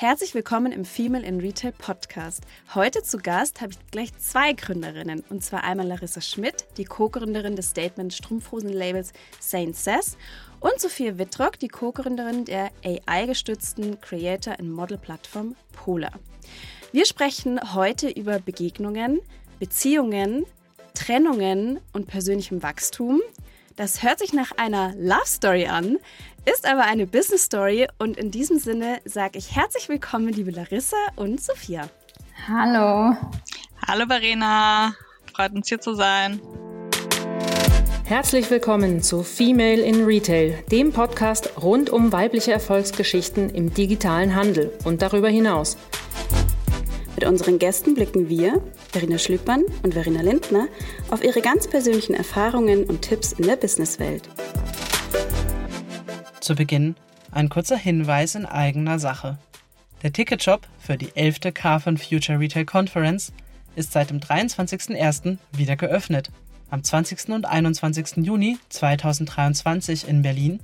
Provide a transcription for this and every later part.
Herzlich willkommen im Female in Retail Podcast. Heute zu Gast habe ich gleich zwei Gründerinnen. Und zwar einmal Larissa Schmidt, die Co-Gründerin des Statement Strumpfhosen-Labels Saint Sass und Sophia Wittrock, die Co-Gründerin der AI-gestützten Creator- and Model-Plattform Polar. Wir sprechen heute über Begegnungen, Beziehungen, Trennungen und persönlichem Wachstum. Das hört sich nach einer Love Story an, ist aber eine Business Story und in diesem Sinne sage ich herzlich willkommen, liebe Larissa und Sophia. Hallo. Hallo Verena, freut uns hier zu sein. Herzlich willkommen zu Female in Retail, dem Podcast rund um weibliche Erfolgsgeschichten im digitalen Handel und darüber hinaus. Mit unseren Gästen blicken wir, Verena Schlüppmann und Verena Lindner, auf ihre ganz persönlichen Erfahrungen und Tipps in der Businesswelt. Zu Beginn ein kurzer Hinweis in eigener Sache. Der Ticketshop für die 11. Carphone Future Retail Conference ist seit dem 23.01. wieder geöffnet. Am 20. und 21. Juni 2023 in Berlin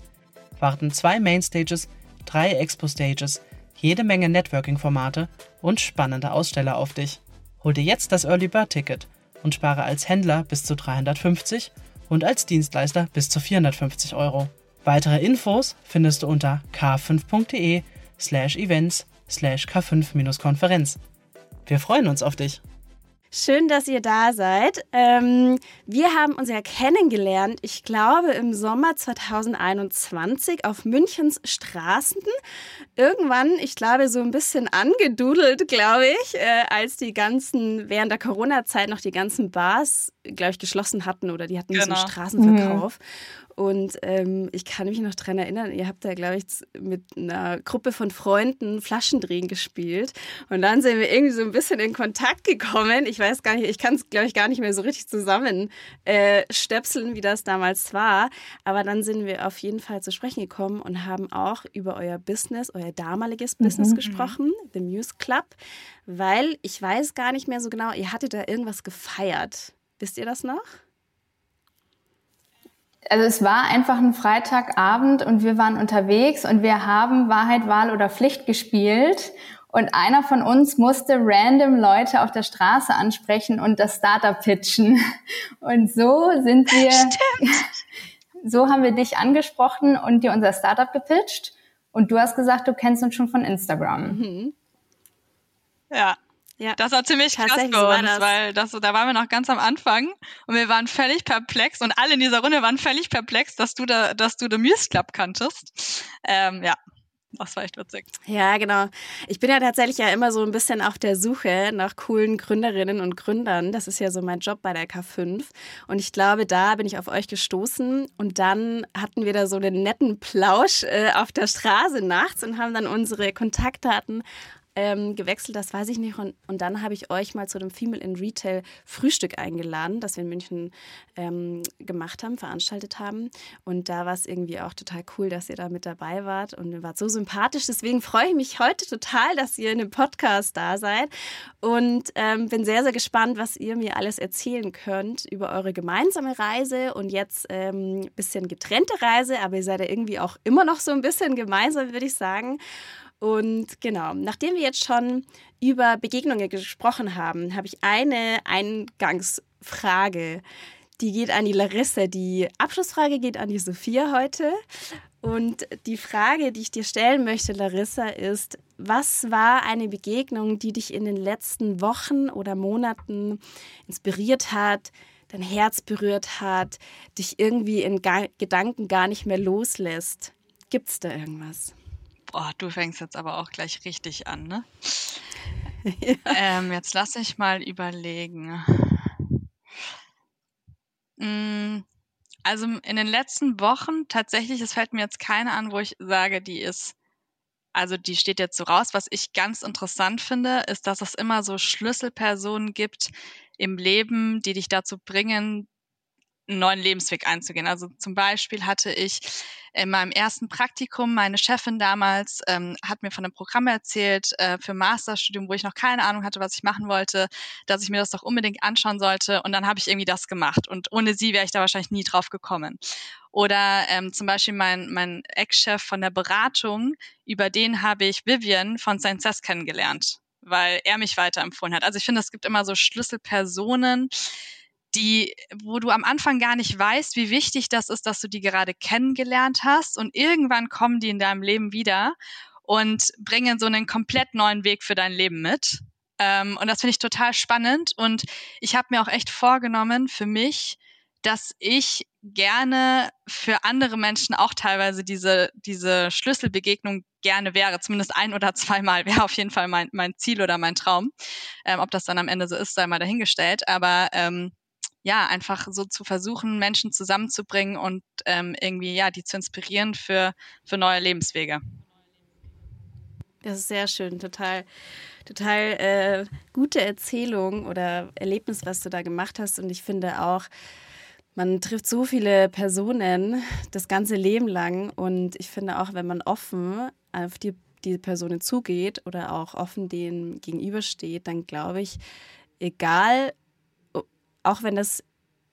warten zwei Mainstages, drei Expo-Stages jede Menge Networking-Formate und spannende Aussteller auf dich. Hol dir jetzt das Early Bird Ticket und spare als Händler bis zu 350 und als Dienstleister bis zu 450 Euro. Weitere Infos findest du unter k5.de slash events slash k5-Konferenz. Wir freuen uns auf dich! Schön, dass ihr da seid. Ähm, wir haben uns ja kennengelernt, ich glaube, im Sommer 2021 auf Münchens Straßen. Irgendwann, ich glaube, so ein bisschen angedudelt, glaube ich, äh, als die ganzen, während der Corona-Zeit noch die ganzen Bars, glaube ich, geschlossen hatten oder die hatten genau. so einen Straßenverkauf. Mhm. Und ähm, ich kann mich noch daran erinnern, ihr habt da, glaube ich, mit einer Gruppe von Freunden Flaschendrehen gespielt. Und dann sind wir irgendwie so ein bisschen in Kontakt gekommen. Ich weiß gar nicht, ich kann es, glaube ich, gar nicht mehr so richtig zusammen äh, wie das damals war. Aber dann sind wir auf jeden Fall zu sprechen gekommen und haben auch über euer Business, euer damaliges mhm. Business gesprochen, The Muse Club. Weil ich weiß gar nicht mehr so genau, ihr hattet da irgendwas gefeiert. Wisst ihr das noch? Also es war einfach ein Freitagabend und wir waren unterwegs und wir haben Wahrheit, Wahl oder Pflicht gespielt. Und einer von uns musste random Leute auf der Straße ansprechen und das Startup pitchen. Und so sind wir, Stimmt. so haben wir dich angesprochen und dir unser Startup gepitcht. Und du hast gesagt, du kennst uns schon von Instagram. Mhm. Ja, ja. Das war ziemlich krass für uns, das. weil das, da waren wir noch ganz am Anfang und wir waren völlig perplex und alle in dieser Runde waren völlig perplex, dass du da, dass du The Muse Club kanntest. Ähm, ja, das war echt witzig. Ja, genau. Ich bin ja tatsächlich ja immer so ein bisschen auf der Suche nach coolen Gründerinnen und Gründern. Das ist ja so mein Job bei der K5. Und ich glaube, da bin ich auf euch gestoßen. Und dann hatten wir da so einen netten Plausch äh, auf der Straße nachts und haben dann unsere Kontaktdaten ähm, gewechselt, das weiß ich nicht. Und, und dann habe ich euch mal zu dem Female in Retail Frühstück eingeladen, das wir in München ähm, gemacht haben, veranstaltet haben. Und da war es irgendwie auch total cool, dass ihr da mit dabei wart und ihr wart so sympathisch. Deswegen freue ich mich heute total, dass ihr in dem Podcast da seid und ähm, bin sehr, sehr gespannt, was ihr mir alles erzählen könnt über eure gemeinsame Reise und jetzt ein ähm, bisschen getrennte Reise, aber ihr seid ja irgendwie auch immer noch so ein bisschen gemeinsam, würde ich sagen. Und genau, nachdem wir jetzt schon über Begegnungen gesprochen haben, habe ich eine Eingangsfrage. Die geht an die Larissa. Die Abschlussfrage geht an die Sophia heute. Und die Frage, die ich dir stellen möchte, Larissa, ist, was war eine Begegnung, die dich in den letzten Wochen oder Monaten inspiriert hat, dein Herz berührt hat, dich irgendwie in Gedanken gar nicht mehr loslässt? Gibt es da irgendwas? Oh, du fängst jetzt aber auch gleich richtig an, ne? ja. ähm, jetzt lass ich mal überlegen. Mm, also in den letzten Wochen tatsächlich, es fällt mir jetzt keine an, wo ich sage, die ist, also die steht jetzt so raus. Was ich ganz interessant finde, ist, dass es immer so Schlüsselpersonen gibt im Leben, die dich dazu bringen, einen neuen Lebensweg einzugehen. Also zum Beispiel hatte ich in meinem ersten Praktikum, meine Chefin damals ähm, hat mir von einem Programm erzählt äh, für Masterstudium, wo ich noch keine Ahnung hatte, was ich machen wollte, dass ich mir das doch unbedingt anschauen sollte. Und dann habe ich irgendwie das gemacht. Und ohne sie wäre ich da wahrscheinlich nie drauf gekommen. Oder ähm, zum Beispiel mein, mein Ex-Chef von der Beratung, über den habe ich Vivian von. Cess kennengelernt, weil er mich weiterempfohlen hat. Also ich finde, es gibt immer so Schlüsselpersonen, die, wo du am Anfang gar nicht weißt, wie wichtig das ist, dass du die gerade kennengelernt hast und irgendwann kommen die in deinem Leben wieder und bringen so einen komplett neuen Weg für dein Leben mit. Ähm, und das finde ich total spannend und ich habe mir auch echt vorgenommen für mich, dass ich gerne für andere Menschen auch teilweise diese, diese Schlüsselbegegnung gerne wäre. Zumindest ein oder zweimal wäre auf jeden Fall mein, mein Ziel oder mein Traum. Ähm, ob das dann am Ende so ist, sei mal dahingestellt. Aber ähm, ja, einfach so zu versuchen, Menschen zusammenzubringen und ähm, irgendwie, ja, die zu inspirieren für, für neue Lebenswege. Das ist sehr schön, total, total äh, gute Erzählung oder Erlebnis, was du da gemacht hast. Und ich finde auch, man trifft so viele Personen das ganze Leben lang. Und ich finde auch, wenn man offen auf die, die Personen zugeht oder auch offen denen gegenübersteht, dann glaube ich, egal auch wenn das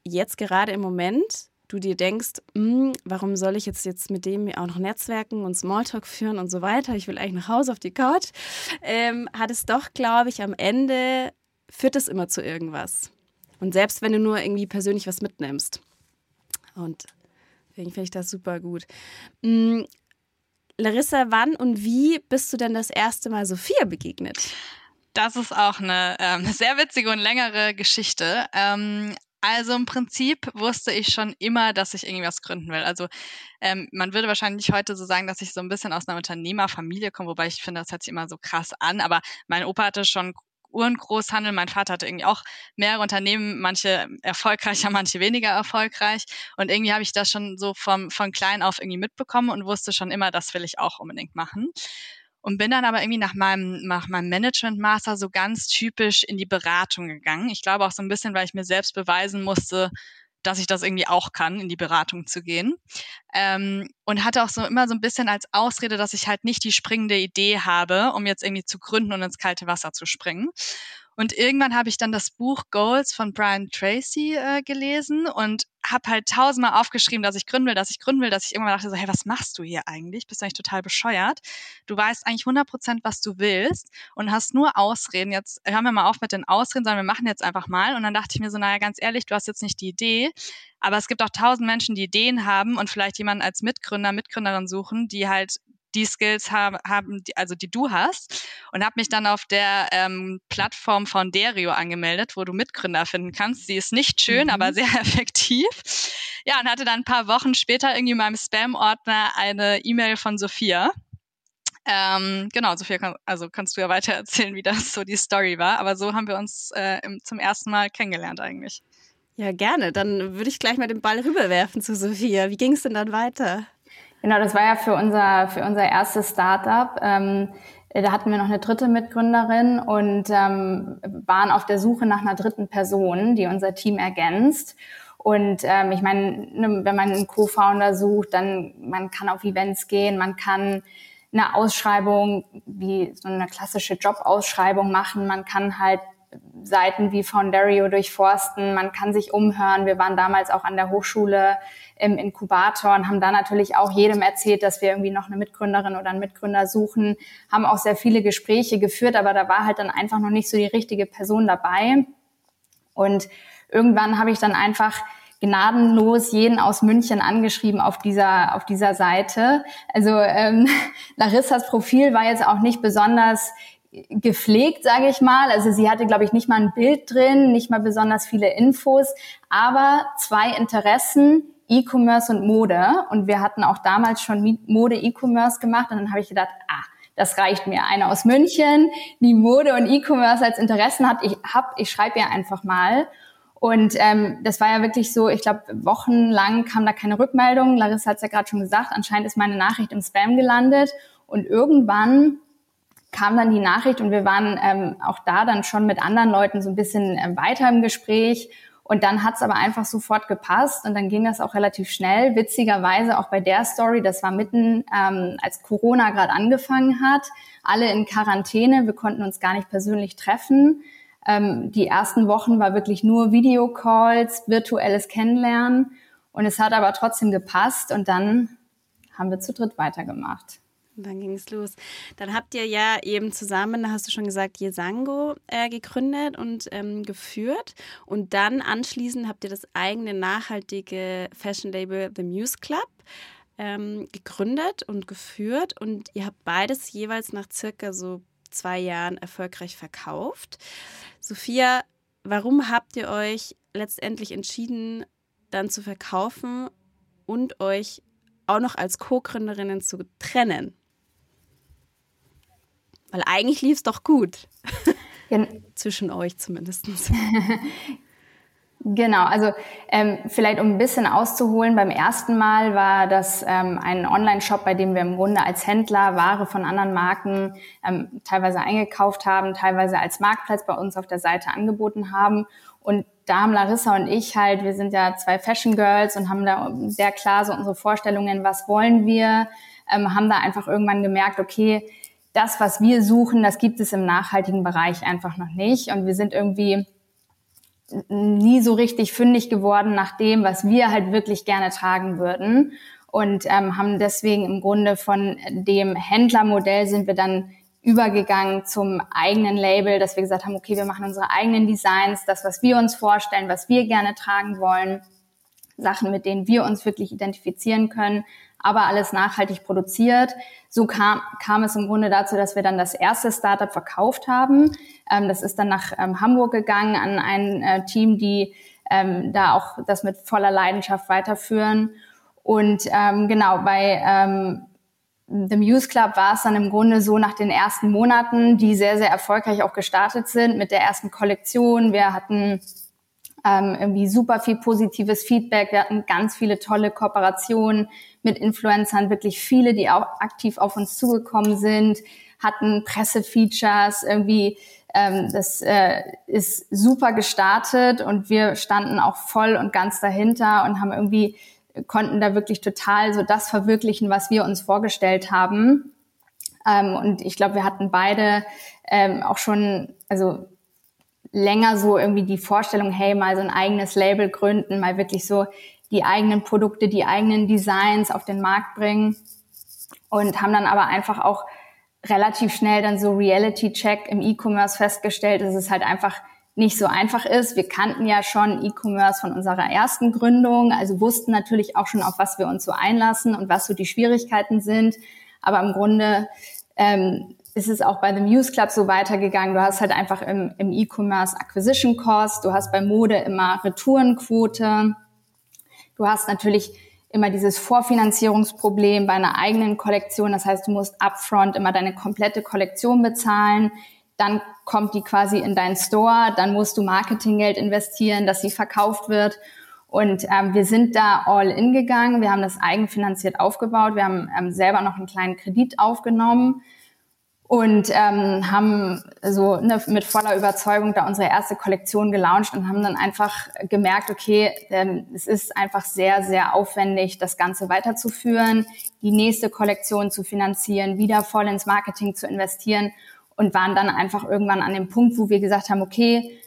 jetzt gerade im Moment du dir denkst, hm, warum soll ich jetzt, jetzt mit dem auch noch Netzwerken und Smalltalk führen und so weiter, ich will eigentlich nach Hause auf die Couch, ähm, hat es doch, glaube ich, am Ende führt es immer zu irgendwas. Und selbst wenn du nur irgendwie persönlich was mitnimmst. Und deswegen finde ich das super gut. Hm, Larissa, wann und wie bist du denn das erste Mal Sophia begegnet? Das ist auch eine ähm, sehr witzige und längere Geschichte. Ähm, also im Prinzip wusste ich schon immer, dass ich irgendwas gründen will. Also ähm, man würde wahrscheinlich heute so sagen, dass ich so ein bisschen aus einer Unternehmerfamilie komme, wobei ich finde, das hört sich immer so krass an. Aber mein Opa hatte schon Uhrengroßhandel. Mein Vater hatte irgendwie auch mehrere Unternehmen, manche erfolgreicher, manche weniger erfolgreich. Und irgendwie habe ich das schon so vom, von klein auf irgendwie mitbekommen und wusste schon immer, das will ich auch unbedingt machen und bin dann aber irgendwie nach meinem, nach meinem Management Master so ganz typisch in die Beratung gegangen. Ich glaube auch so ein bisschen, weil ich mir selbst beweisen musste, dass ich das irgendwie auch kann, in die Beratung zu gehen. Ähm, und hatte auch so immer so ein bisschen als Ausrede, dass ich halt nicht die springende Idee habe, um jetzt irgendwie zu gründen und ins kalte Wasser zu springen. Und irgendwann habe ich dann das Buch Goals von Brian Tracy äh, gelesen und habe halt tausendmal aufgeschrieben, dass ich gründen will, dass ich gründen will, dass ich irgendwann dachte so, hey, was machst du hier eigentlich? Bist du eigentlich total bescheuert? Du weißt eigentlich 100 Prozent, was du willst und hast nur Ausreden. Jetzt hören wir mal auf mit den Ausreden, sondern wir machen jetzt einfach mal. Und dann dachte ich mir so, naja, ganz ehrlich, du hast jetzt nicht die Idee, aber es gibt auch tausend Menschen, die Ideen haben und vielleicht jemanden als Mitgründer, Mitgründerin suchen, die halt die Skills haben, haben die, also die du hast und habe mich dann auf der ähm, Plattform von Derio angemeldet, wo du Mitgründer finden kannst. Sie ist nicht schön, mhm. aber sehr effektiv. Ja, und hatte dann ein paar Wochen später irgendwie in meinem Spam-Ordner eine E-Mail von Sophia. Ähm, genau, Sophia, kann, also kannst du ja weiter erzählen, wie das so die Story war. Aber so haben wir uns äh, im, zum ersten Mal kennengelernt eigentlich. Ja, gerne. Dann würde ich gleich mal den Ball rüberwerfen zu Sophia. Wie ging es denn dann weiter? Genau, das war ja für unser, für unser erstes Startup. Ähm, da hatten wir noch eine dritte Mitgründerin und ähm, waren auf der Suche nach einer dritten Person, die unser Team ergänzt. Und ähm, ich meine, ne, wenn man einen Co-Founder sucht, dann man kann auf Events gehen, man kann eine Ausschreibung wie so eine klassische Jobausschreibung machen, man kann halt Seiten wie Foundario durchforsten, man kann sich umhören. Wir waren damals auch an der Hochschule im Inkubator und haben da natürlich auch jedem erzählt, dass wir irgendwie noch eine Mitgründerin oder einen Mitgründer suchen, haben auch sehr viele Gespräche geführt, aber da war halt dann einfach noch nicht so die richtige Person dabei. Und irgendwann habe ich dann einfach gnadenlos jeden aus München angeschrieben auf dieser auf dieser Seite. Also ähm, Larissas Profil war jetzt auch nicht besonders gepflegt, sage ich mal. Also sie hatte, glaube ich, nicht mal ein Bild drin, nicht mal besonders viele Infos, aber zwei Interessen, E-Commerce und Mode. Und wir hatten auch damals schon Mode-E-Commerce gemacht und dann habe ich gedacht, ah, das reicht mir. Eine aus München, die Mode und E-Commerce als Interessen hat. Ich hab, ich schreibe ihr einfach mal. Und ähm, das war ja wirklich so, ich glaube, wochenlang kam da keine Rückmeldung. Larissa hat es ja gerade schon gesagt, anscheinend ist meine Nachricht im Spam gelandet. Und irgendwann kam dann die Nachricht und wir waren ähm, auch da dann schon mit anderen Leuten so ein bisschen äh, weiter im Gespräch. Und dann hat's aber einfach sofort gepasst und dann ging das auch relativ schnell. Witzigerweise auch bei der Story, das war mitten, ähm, als Corona gerade angefangen hat, alle in Quarantäne, wir konnten uns gar nicht persönlich treffen. Ähm, die ersten Wochen war wirklich nur Videocalls, virtuelles Kennenlernen und es hat aber trotzdem gepasst und dann haben wir zu dritt weitergemacht. Und dann ging es los. Dann habt ihr ja eben zusammen, hast du schon gesagt, Yesango äh, gegründet und ähm, geführt. Und dann anschließend habt ihr das eigene nachhaltige Fashion-Label The Muse Club ähm, gegründet und geführt. Und ihr habt beides jeweils nach circa so zwei Jahren erfolgreich verkauft. Sophia, warum habt ihr euch letztendlich entschieden, dann zu verkaufen und euch auch noch als Co-Gründerinnen zu trennen? Weil eigentlich lief es doch gut. Gen Zwischen euch zumindest. Genau, also ähm, vielleicht um ein bisschen auszuholen, beim ersten Mal war das ähm, ein Online-Shop, bei dem wir im Grunde als Händler Ware von anderen Marken ähm, teilweise eingekauft haben, teilweise als Marktplatz bei uns auf der Seite angeboten haben. Und da haben Larissa und ich halt, wir sind ja zwei Fashion Girls und haben da sehr klar so unsere Vorstellungen, was wollen wir, ähm, haben da einfach irgendwann gemerkt, okay, das, was wir suchen, das gibt es im nachhaltigen Bereich einfach noch nicht. Und wir sind irgendwie nie so richtig fündig geworden nach dem, was wir halt wirklich gerne tragen würden. Und ähm, haben deswegen im Grunde von dem Händlermodell sind wir dann übergegangen zum eigenen Label, dass wir gesagt haben, okay, wir machen unsere eigenen Designs, das, was wir uns vorstellen, was wir gerne tragen wollen, Sachen, mit denen wir uns wirklich identifizieren können, aber alles nachhaltig produziert. So kam, kam es im Grunde dazu, dass wir dann das erste Startup verkauft haben. Ähm, das ist dann nach ähm, Hamburg gegangen an ein äh, Team, die ähm, da auch das mit voller Leidenschaft weiterführen. Und ähm, genau, bei ähm, The Muse Club war es dann im Grunde so nach den ersten Monaten, die sehr, sehr erfolgreich auch gestartet sind mit der ersten Kollektion. Wir hatten ähm, irgendwie super viel positives Feedback. Wir hatten ganz viele tolle Kooperationen mit Influencern, wirklich viele, die auch aktiv auf uns zugekommen sind, hatten Pressefeatures, irgendwie ähm, das äh, ist super gestartet und wir standen auch voll und ganz dahinter und haben irgendwie konnten da wirklich total so das verwirklichen, was wir uns vorgestellt haben. Ähm, und ich glaube, wir hatten beide ähm, auch schon, also länger so irgendwie die Vorstellung, hey, mal so ein eigenes Label gründen, mal wirklich so die eigenen Produkte, die eigenen Designs auf den Markt bringen und haben dann aber einfach auch relativ schnell dann so Reality-Check im E-Commerce festgestellt, dass es halt einfach nicht so einfach ist. Wir kannten ja schon E-Commerce von unserer ersten Gründung, also wussten natürlich auch schon, auf was wir uns so einlassen und was so die Schwierigkeiten sind. Aber im Grunde ähm, ist es auch bei The Muse Club so weitergegangen. Du hast halt einfach im, im E-Commerce Acquisition Cost, du hast bei Mode immer Retourenquote, du hast natürlich immer dieses Vorfinanzierungsproblem bei einer eigenen Kollektion. Das heißt, du musst upfront immer deine komplette Kollektion bezahlen. Dann kommt die quasi in deinen Store. Dann musst du Marketinggeld investieren, dass sie verkauft wird. Und ähm, wir sind da all in gegangen. Wir haben das eigenfinanziert aufgebaut. Wir haben ähm, selber noch einen kleinen Kredit aufgenommen und ähm, haben so ne, mit voller Überzeugung da unsere erste Kollektion gelauncht und haben dann einfach gemerkt, okay, ähm, es ist einfach sehr, sehr aufwendig, das Ganze weiterzuführen, die nächste Kollektion zu finanzieren, wieder voll ins Marketing zu investieren und waren dann einfach irgendwann an dem Punkt, wo wir gesagt haben, okay,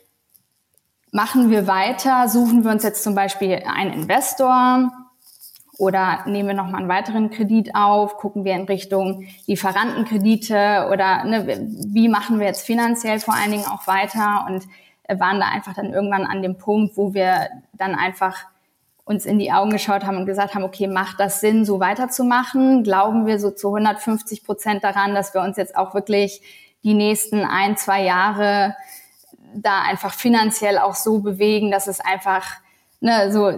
machen wir weiter, suchen wir uns jetzt zum Beispiel einen Investor, oder nehmen wir nochmal einen weiteren Kredit auf? Gucken wir in Richtung Lieferantenkredite oder ne, wie machen wir jetzt finanziell vor allen Dingen auch weiter? Und waren da einfach dann irgendwann an dem Punkt, wo wir dann einfach uns in die Augen geschaut haben und gesagt haben, okay, macht das Sinn, so weiterzumachen? Glauben wir so zu 150 Prozent daran, dass wir uns jetzt auch wirklich die nächsten ein, zwei Jahre da einfach finanziell auch so bewegen, dass es einfach ne, so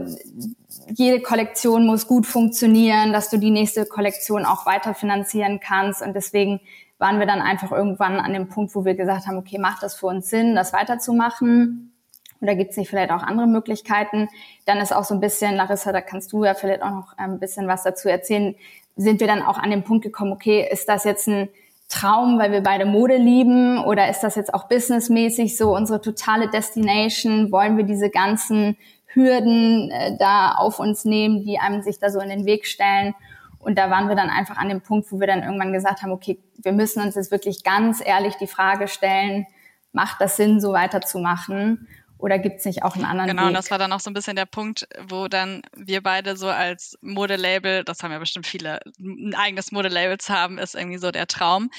jede Kollektion muss gut funktionieren, dass du die nächste Kollektion auch weiter finanzieren kannst. Und deswegen waren wir dann einfach irgendwann an dem Punkt, wo wir gesagt haben, okay, macht das für uns Sinn, das weiterzumachen? Oder gibt es nicht vielleicht auch andere Möglichkeiten? Dann ist auch so ein bisschen, Larissa, da kannst du ja vielleicht auch noch ein bisschen was dazu erzählen, sind wir dann auch an den Punkt gekommen, okay, ist das jetzt ein Traum, weil wir beide Mode lieben? Oder ist das jetzt auch businessmäßig so unsere totale Destination? Wollen wir diese ganzen Hürden äh, da auf uns nehmen, die einem sich da so in den Weg stellen? Und da waren wir dann einfach an dem Punkt, wo wir dann irgendwann gesagt haben, okay, wir müssen uns jetzt wirklich ganz ehrlich die Frage stellen, macht das Sinn, so weiterzumachen? Oder gibt es nicht auch einen anderen genau, Weg? Genau, das war dann auch so ein bisschen der Punkt, wo dann wir beide so als Modelabel, das haben ja bestimmt viele, ein eigenes Modelabel zu haben, ist irgendwie so der Traum.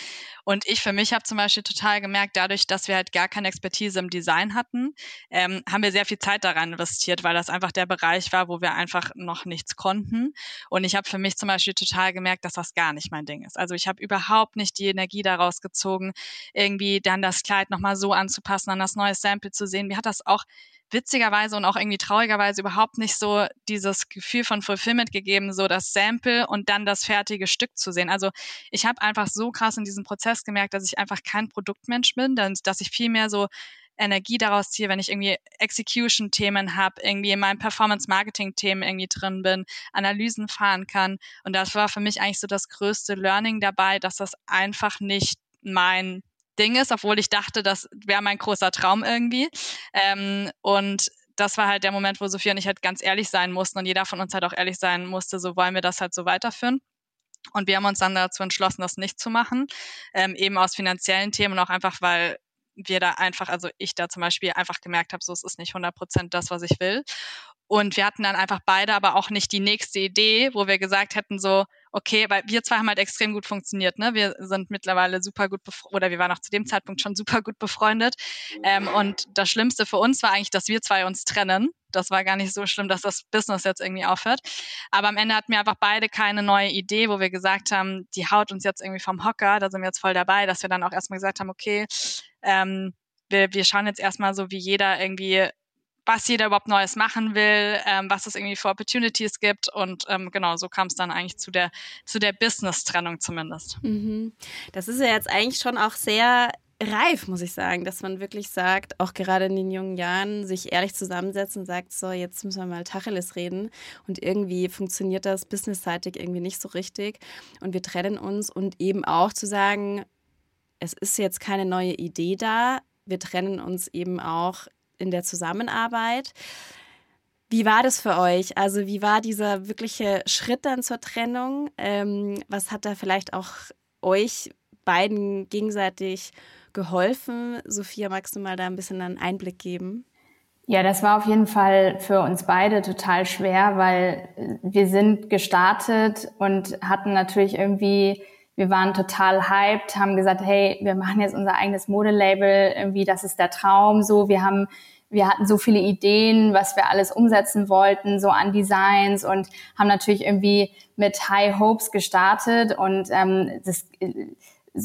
Und ich für mich habe zum Beispiel total gemerkt, dadurch, dass wir halt gar keine Expertise im Design hatten, ähm, haben wir sehr viel Zeit daran investiert, weil das einfach der Bereich war, wo wir einfach noch nichts konnten. Und ich habe für mich zum Beispiel total gemerkt, dass das gar nicht mein Ding ist. Also ich habe überhaupt nicht die Energie daraus gezogen, irgendwie dann das Kleid nochmal so anzupassen, an das neue Sample zu sehen. Mir hat das auch witzigerweise und auch irgendwie traurigerweise überhaupt nicht so dieses Gefühl von Fulfillment gegeben, so das Sample und dann das fertige Stück zu sehen. Also ich habe einfach so krass in diesem Prozess gemerkt, dass ich einfach kein Produktmensch bin, dass ich viel mehr so Energie daraus ziehe, wenn ich irgendwie Execution-Themen habe, irgendwie in meinem Performance-Marketing-Themen irgendwie drin bin, Analysen fahren kann. Und das war für mich eigentlich so das größte Learning dabei, dass das einfach nicht mein Ding ist, obwohl ich dachte, das wäre mein großer Traum irgendwie. Ähm, und das war halt der Moment, wo Sophia und ich halt ganz ehrlich sein mussten und jeder von uns halt auch ehrlich sein musste, so wollen wir das halt so weiterführen. Und wir haben uns dann dazu entschlossen, das nicht zu machen, ähm, eben aus finanziellen Themen und auch einfach, weil wir da einfach, also ich da zum Beispiel einfach gemerkt habe, so es ist nicht 100 Prozent das, was ich will. Und wir hatten dann einfach beide aber auch nicht die nächste Idee, wo wir gesagt hätten so, okay, weil wir zwei haben halt extrem gut funktioniert, ne? Wir sind mittlerweile super gut oder wir waren auch zu dem Zeitpunkt schon super gut befreundet. Ähm, und das Schlimmste für uns war eigentlich, dass wir zwei uns trennen. Das war gar nicht so schlimm, dass das Business jetzt irgendwie aufhört. Aber am Ende hatten wir einfach beide keine neue Idee, wo wir gesagt haben, die haut uns jetzt irgendwie vom Hocker, da sind wir jetzt voll dabei, dass wir dann auch erstmal gesagt haben, okay, ähm, wir, wir schauen jetzt erstmal so, wie jeder irgendwie was jeder überhaupt Neues machen will, ähm, was es irgendwie für Opportunities gibt. Und ähm, genau, so kam es dann eigentlich zu der, zu der Business-Trennung zumindest. Mhm. Das ist ja jetzt eigentlich schon auch sehr reif, muss ich sagen, dass man wirklich sagt, auch gerade in den jungen Jahren, sich ehrlich zusammensetzt und sagt, so, jetzt müssen wir mal Tacheles reden. Und irgendwie funktioniert das businessseitig irgendwie nicht so richtig. Und wir trennen uns und eben auch zu sagen, es ist jetzt keine neue Idee da. Wir trennen uns eben auch in der Zusammenarbeit. Wie war das für euch? Also wie war dieser wirkliche Schritt dann zur Trennung? Ähm, was hat da vielleicht auch euch beiden gegenseitig geholfen? Sophia, magst du mal da ein bisschen einen Einblick geben? Ja, das war auf jeden Fall für uns beide total schwer, weil wir sind gestartet und hatten natürlich irgendwie, wir waren total hyped, haben gesagt, hey, wir machen jetzt unser eigenes Modelabel, irgendwie, das ist der Traum, so, wir haben wir hatten so viele Ideen, was wir alles umsetzen wollten, so an Designs und haben natürlich irgendwie mit High Hopes gestartet und ähm, das,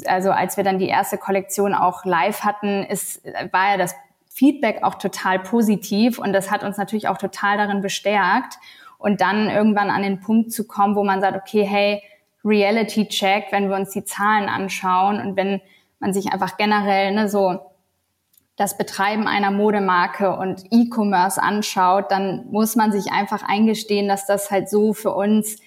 also als wir dann die erste Kollektion auch live hatten, ist, war ja das Feedback auch total positiv und das hat uns natürlich auch total darin bestärkt und dann irgendwann an den Punkt zu kommen, wo man sagt, okay, hey, Reality Check, wenn wir uns die Zahlen anschauen und wenn man sich einfach generell ne, so das Betreiben einer Modemarke und E-Commerce anschaut, dann muss man sich einfach eingestehen, dass das halt so für uns,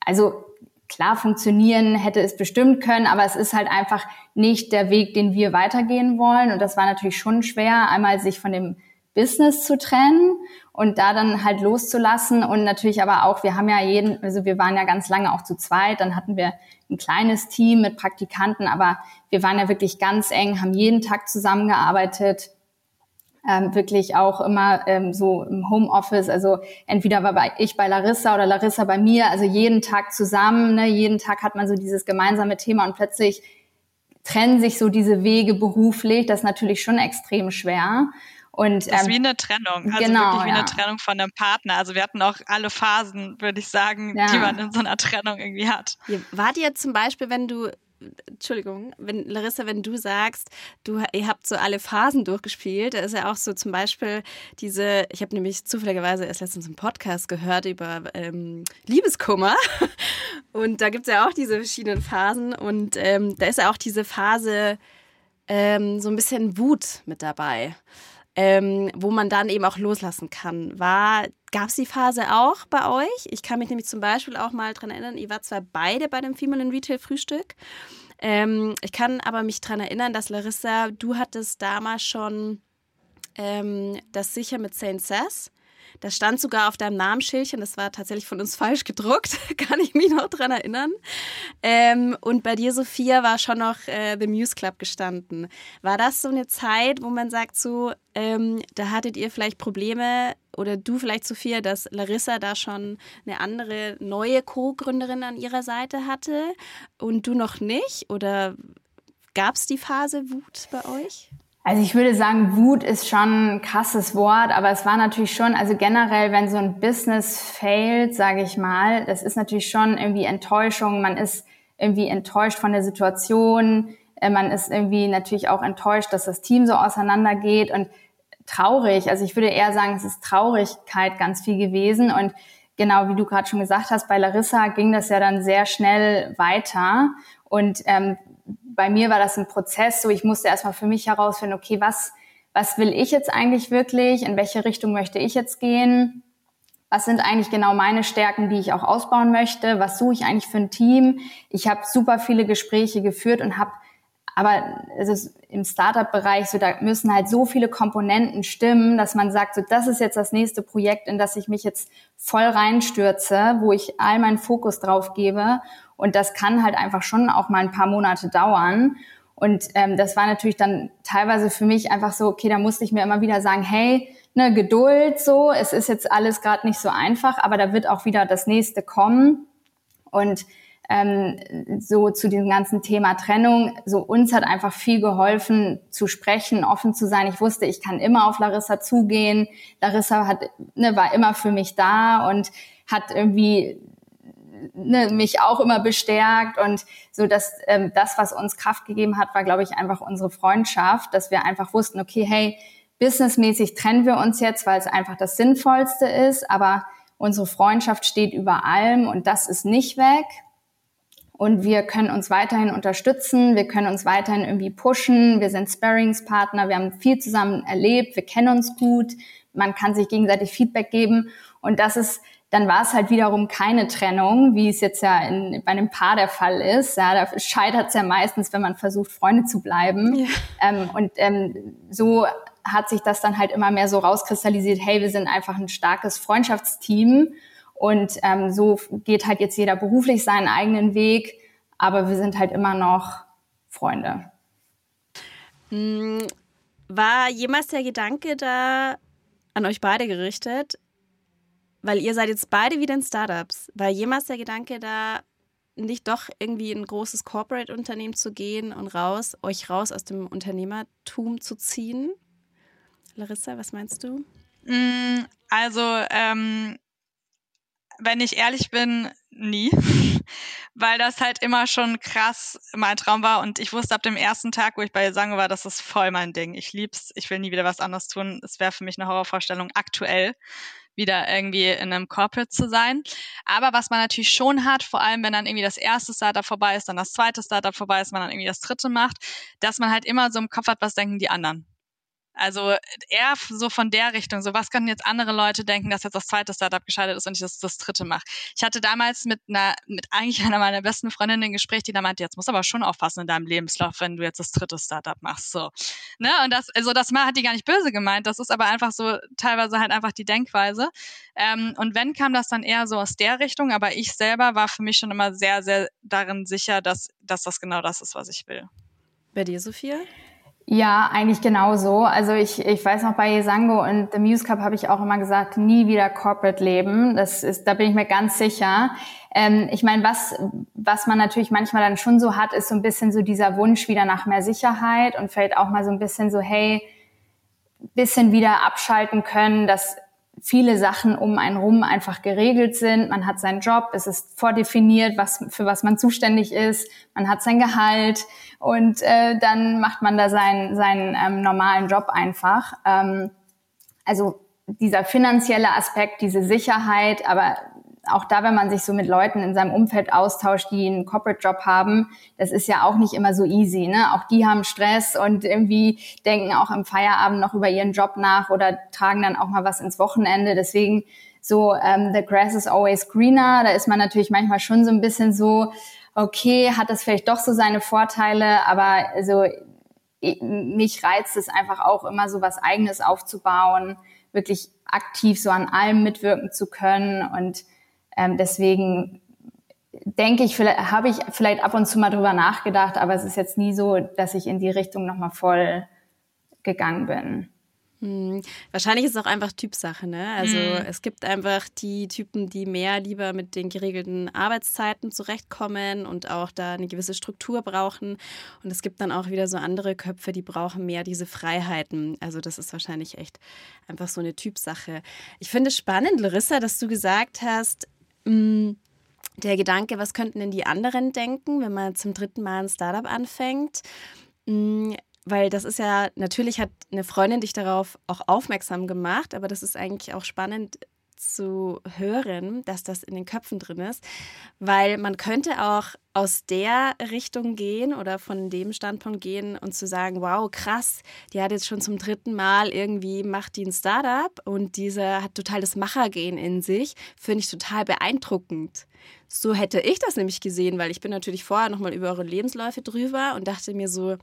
also klar funktionieren hätte es bestimmt können, aber es ist halt einfach nicht der Weg, den wir weitergehen wollen. Und das war natürlich schon schwer, einmal sich von dem Business zu trennen und da dann halt loszulassen und natürlich aber auch, wir haben ja jeden, also wir waren ja ganz lange auch zu zweit, dann hatten wir ein kleines Team mit Praktikanten, aber wir waren ja wirklich ganz eng, haben jeden Tag zusammengearbeitet, ähm, wirklich auch immer ähm, so im Homeoffice, also entweder war ich bei Larissa oder Larissa bei mir, also jeden Tag zusammen, ne? jeden Tag hat man so dieses gemeinsame Thema und plötzlich trennen sich so diese Wege beruflich, das ist natürlich schon extrem schwer. Und, das ist ähm, wie eine Trennung, also genau, wirklich wie ja. eine Trennung von einem Partner. Also wir hatten auch alle Phasen, würde ich sagen, ja. die man in so einer Trennung irgendwie hat. War dir zum Beispiel, wenn du Entschuldigung, wenn, Larissa, wenn du sagst, du, ihr habt so alle Phasen durchgespielt, da ist ja auch so zum Beispiel diese, ich habe nämlich zufälligerweise erst letztens einen Podcast gehört über ähm, Liebeskummer und da gibt es ja auch diese verschiedenen Phasen und ähm, da ist ja auch diese Phase ähm, so ein bisschen Wut mit dabei ähm, wo man dann eben auch loslassen kann. gab es die Phase auch bei euch? Ich kann mich nämlich zum Beispiel auch mal dran erinnern, ihr wart zwar beide bei dem Female in Retail Frühstück, Ähm, ich kann aber mich daran erinnern, dass Larissa, du hattest damals schon ähm, das sicher mit Saint Sass. Das stand sogar auf deinem Namensschildchen, das war tatsächlich von uns falsch gedruckt, kann ich mich noch dran erinnern. Ähm, und bei dir, Sophia, war schon noch äh, The Muse Club gestanden. War das so eine Zeit, wo man sagt, so, ähm, da hattet ihr vielleicht Probleme oder du vielleicht, Sophia, dass Larissa da schon eine andere neue Co-Gründerin an ihrer Seite hatte und du noch nicht? Oder gab es die Phase Wut bei euch? Also ich würde sagen, Wut ist schon ein krasses Wort, aber es war natürlich schon, also generell, wenn so ein Business failt, sage ich mal, das ist natürlich schon irgendwie Enttäuschung. Man ist irgendwie enttäuscht von der Situation. Äh, man ist irgendwie natürlich auch enttäuscht, dass das Team so auseinandergeht und traurig. Also ich würde eher sagen, es ist Traurigkeit ganz viel gewesen und genau wie du gerade schon gesagt hast, bei Larissa ging das ja dann sehr schnell weiter und ähm, bei mir war das ein Prozess, so ich musste erstmal für mich herausfinden, okay, was, was will ich jetzt eigentlich wirklich? In welche Richtung möchte ich jetzt gehen? Was sind eigentlich genau meine Stärken, die ich auch ausbauen möchte? Was suche ich eigentlich für ein Team? Ich habe super viele Gespräche geführt und habe aber es ist im Startup-Bereich so, da müssen halt so viele Komponenten stimmen, dass man sagt, so das ist jetzt das nächste Projekt, in das ich mich jetzt voll reinstürze, wo ich all meinen Fokus drauf gebe. Und das kann halt einfach schon auch mal ein paar Monate dauern. Und ähm, das war natürlich dann teilweise für mich einfach so, okay, da musste ich mir immer wieder sagen, hey, ne, Geduld so, es ist jetzt alles gerade nicht so einfach, aber da wird auch wieder das nächste kommen. Und ähm, so zu diesem ganzen Thema Trennung, so uns hat einfach viel geholfen zu sprechen, offen zu sein. Ich wusste, ich kann immer auf Larissa zugehen. Larissa hat, ne, war immer für mich da und hat irgendwie ne, mich auch immer bestärkt und so dass ähm, das, was uns Kraft gegeben hat, war, glaube ich, einfach unsere Freundschaft, dass wir einfach wussten, okay, hey, businessmäßig trennen wir uns jetzt, weil es einfach das Sinnvollste ist, aber unsere Freundschaft steht über allem und das ist nicht weg. Und wir können uns weiterhin unterstützen, wir können uns weiterhin irgendwie pushen, wir sind Sparringspartner, wir haben viel zusammen erlebt, wir kennen uns gut, man kann sich gegenseitig Feedback geben und das ist dann war es halt wiederum keine Trennung, wie es jetzt ja in, bei einem Paar der Fall ist. Ja, da scheitert es ja meistens, wenn man versucht, Freunde zu bleiben. Ja. Ähm, und ähm, so hat sich das dann halt immer mehr so rauskristallisiert, hey, wir sind einfach ein starkes Freundschaftsteam. Und ähm, so geht halt jetzt jeder beruflich seinen eigenen Weg, aber wir sind halt immer noch Freunde. Hm, war jemals der Gedanke da an euch beide gerichtet, weil ihr seid jetzt beide wieder in Startups. War jemals der Gedanke da, nicht doch irgendwie in ein großes Corporate-Unternehmen zu gehen und raus, euch raus aus dem Unternehmertum zu ziehen? Larissa, was meinst du? Mm, also, ähm, wenn ich ehrlich bin, nie. Weil das halt immer schon krass mein Traum war und ich wusste ab dem ersten Tag, wo ich bei Sango war, das ist voll mein Ding. Ich lieb's, ich will nie wieder was anderes tun. Es wäre für mich eine Horrorvorstellung aktuell wieder irgendwie in einem Corporate zu sein. Aber was man natürlich schon hat, vor allem wenn dann irgendwie das erste Startup vorbei ist, dann das zweite Startup vorbei ist, man dann irgendwie das dritte macht, dass man halt immer so im Kopf hat, was denken die anderen. Also eher so von der Richtung, so was können jetzt andere Leute denken, dass jetzt das zweite Startup gescheitert ist und ich das, das dritte mache. Ich hatte damals mit einer, mit eigentlich einer meiner besten Freundinnen ein Gespräch, die da meinte, jetzt musst du aber schon aufpassen in deinem Lebenslauf, wenn du jetzt das dritte Startup machst. So. Ne? Und das, also das hat die gar nicht böse gemeint, das ist aber einfach so teilweise halt einfach die Denkweise. Ähm, und wenn kam das dann eher so aus der Richtung, aber ich selber war für mich schon immer sehr, sehr darin sicher, dass, dass das genau das ist, was ich will. Bei dir, Sophia? Ja, eigentlich genauso. Also ich, ich weiß noch bei Yesango und The Muse Cup habe ich auch immer gesagt, nie wieder Corporate leben. Das ist, da bin ich mir ganz sicher. Ähm, ich meine, was, was man natürlich manchmal dann schon so hat, ist so ein bisschen so dieser Wunsch wieder nach mehr Sicherheit und vielleicht auch mal so ein bisschen so, hey, bisschen wieder abschalten können, dass viele Sachen um einen rum einfach geregelt sind. Man hat seinen Job, es ist vordefiniert, was, für was man zuständig ist. Man hat sein Gehalt und äh, dann macht man da seinen, seinen ähm, normalen Job einfach. Ähm, also dieser finanzielle Aspekt, diese Sicherheit, aber auch da, wenn man sich so mit Leuten in seinem Umfeld austauscht, die einen Corporate-Job haben, das ist ja auch nicht immer so easy. Ne? Auch die haben Stress und irgendwie denken auch im Feierabend noch über ihren Job nach oder tragen dann auch mal was ins Wochenende. Deswegen so, ähm, the grass is always greener. Da ist man natürlich manchmal schon so ein bisschen so, okay, hat das vielleicht doch so seine Vorteile, aber also mich reizt es einfach auch immer so was eigenes aufzubauen, wirklich aktiv so an allem mitwirken zu können und ähm, deswegen denke ich, habe ich vielleicht ab und zu mal drüber nachgedacht, aber es ist jetzt nie so, dass ich in die Richtung nochmal voll gegangen bin. Hm. Wahrscheinlich ist es auch einfach Typsache, ne? Also hm. es gibt einfach die Typen, die mehr lieber mit den geregelten Arbeitszeiten zurechtkommen und auch da eine gewisse Struktur brauchen. Und es gibt dann auch wieder so andere Köpfe, die brauchen mehr diese Freiheiten. Also das ist wahrscheinlich echt einfach so eine Typsache. Ich finde es spannend, Larissa, dass du gesagt hast, mh, hm, der Gedanke, was könnten denn die anderen denken, wenn man zum dritten Mal ein Startup anfängt? Hm, weil das ist ja, natürlich hat eine Freundin dich darauf auch aufmerksam gemacht, aber das ist eigentlich auch spannend zu hören, dass das in den Köpfen drin ist, weil man könnte auch aus der Richtung gehen oder von dem Standpunkt gehen und zu sagen, wow, krass, die hat jetzt schon zum dritten Mal irgendwie macht die ein Startup und dieser hat total das Machergehen in sich, finde ich total beeindruckend. So hätte ich das nämlich gesehen, weil ich bin natürlich vorher nochmal über eure Lebensläufe drüber und dachte mir so,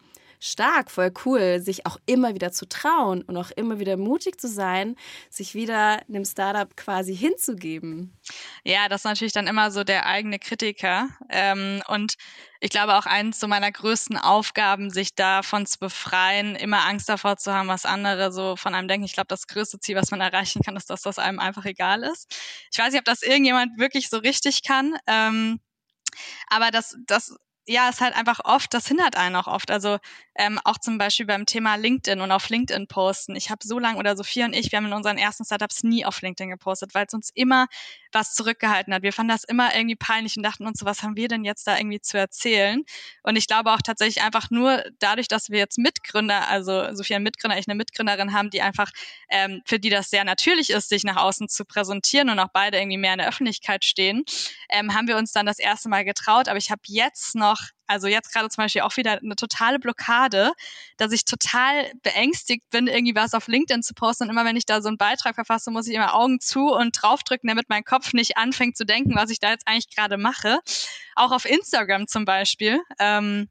stark, voll cool, sich auch immer wieder zu trauen und auch immer wieder mutig zu sein, sich wieder einem Startup quasi hinzugeben. Ja, das ist natürlich dann immer so der eigene Kritiker. Ähm, und ich glaube auch eins so meiner größten Aufgaben, sich davon zu befreien, immer Angst davor zu haben, was andere so von einem denken. Ich glaube, das größte Ziel, was man erreichen kann, ist, dass das einem einfach egal ist. Ich weiß nicht, ob das irgendjemand wirklich so richtig kann. Ähm, aber das, das ja, ist halt einfach oft, das hindert einen auch oft. Also ähm, auch zum Beispiel beim Thema LinkedIn und auf LinkedIn posten. Ich habe so lange oder Sophia und ich, wir haben in unseren ersten Startups nie auf LinkedIn gepostet, weil es uns immer was zurückgehalten hat. Wir fanden das immer irgendwie peinlich und dachten uns so, was haben wir denn jetzt da irgendwie zu erzählen? Und ich glaube auch tatsächlich einfach nur dadurch, dass wir jetzt Mitgründer, also Sophia Mitgründer, ich eine Mitgründerin haben, die einfach, ähm, für die das sehr natürlich ist, sich nach außen zu präsentieren und auch beide irgendwie mehr in der Öffentlichkeit stehen, ähm, haben wir uns dann das erste Mal getraut. Aber ich habe jetzt noch also jetzt gerade zum Beispiel auch wieder eine totale Blockade, dass ich total beängstigt bin, irgendwie was auf LinkedIn zu posten. Und immer wenn ich da so einen Beitrag verfasse, muss ich immer Augen zu und draufdrücken, damit mein Kopf nicht anfängt zu denken, was ich da jetzt eigentlich gerade mache. Auch auf Instagram zum Beispiel. Ähm,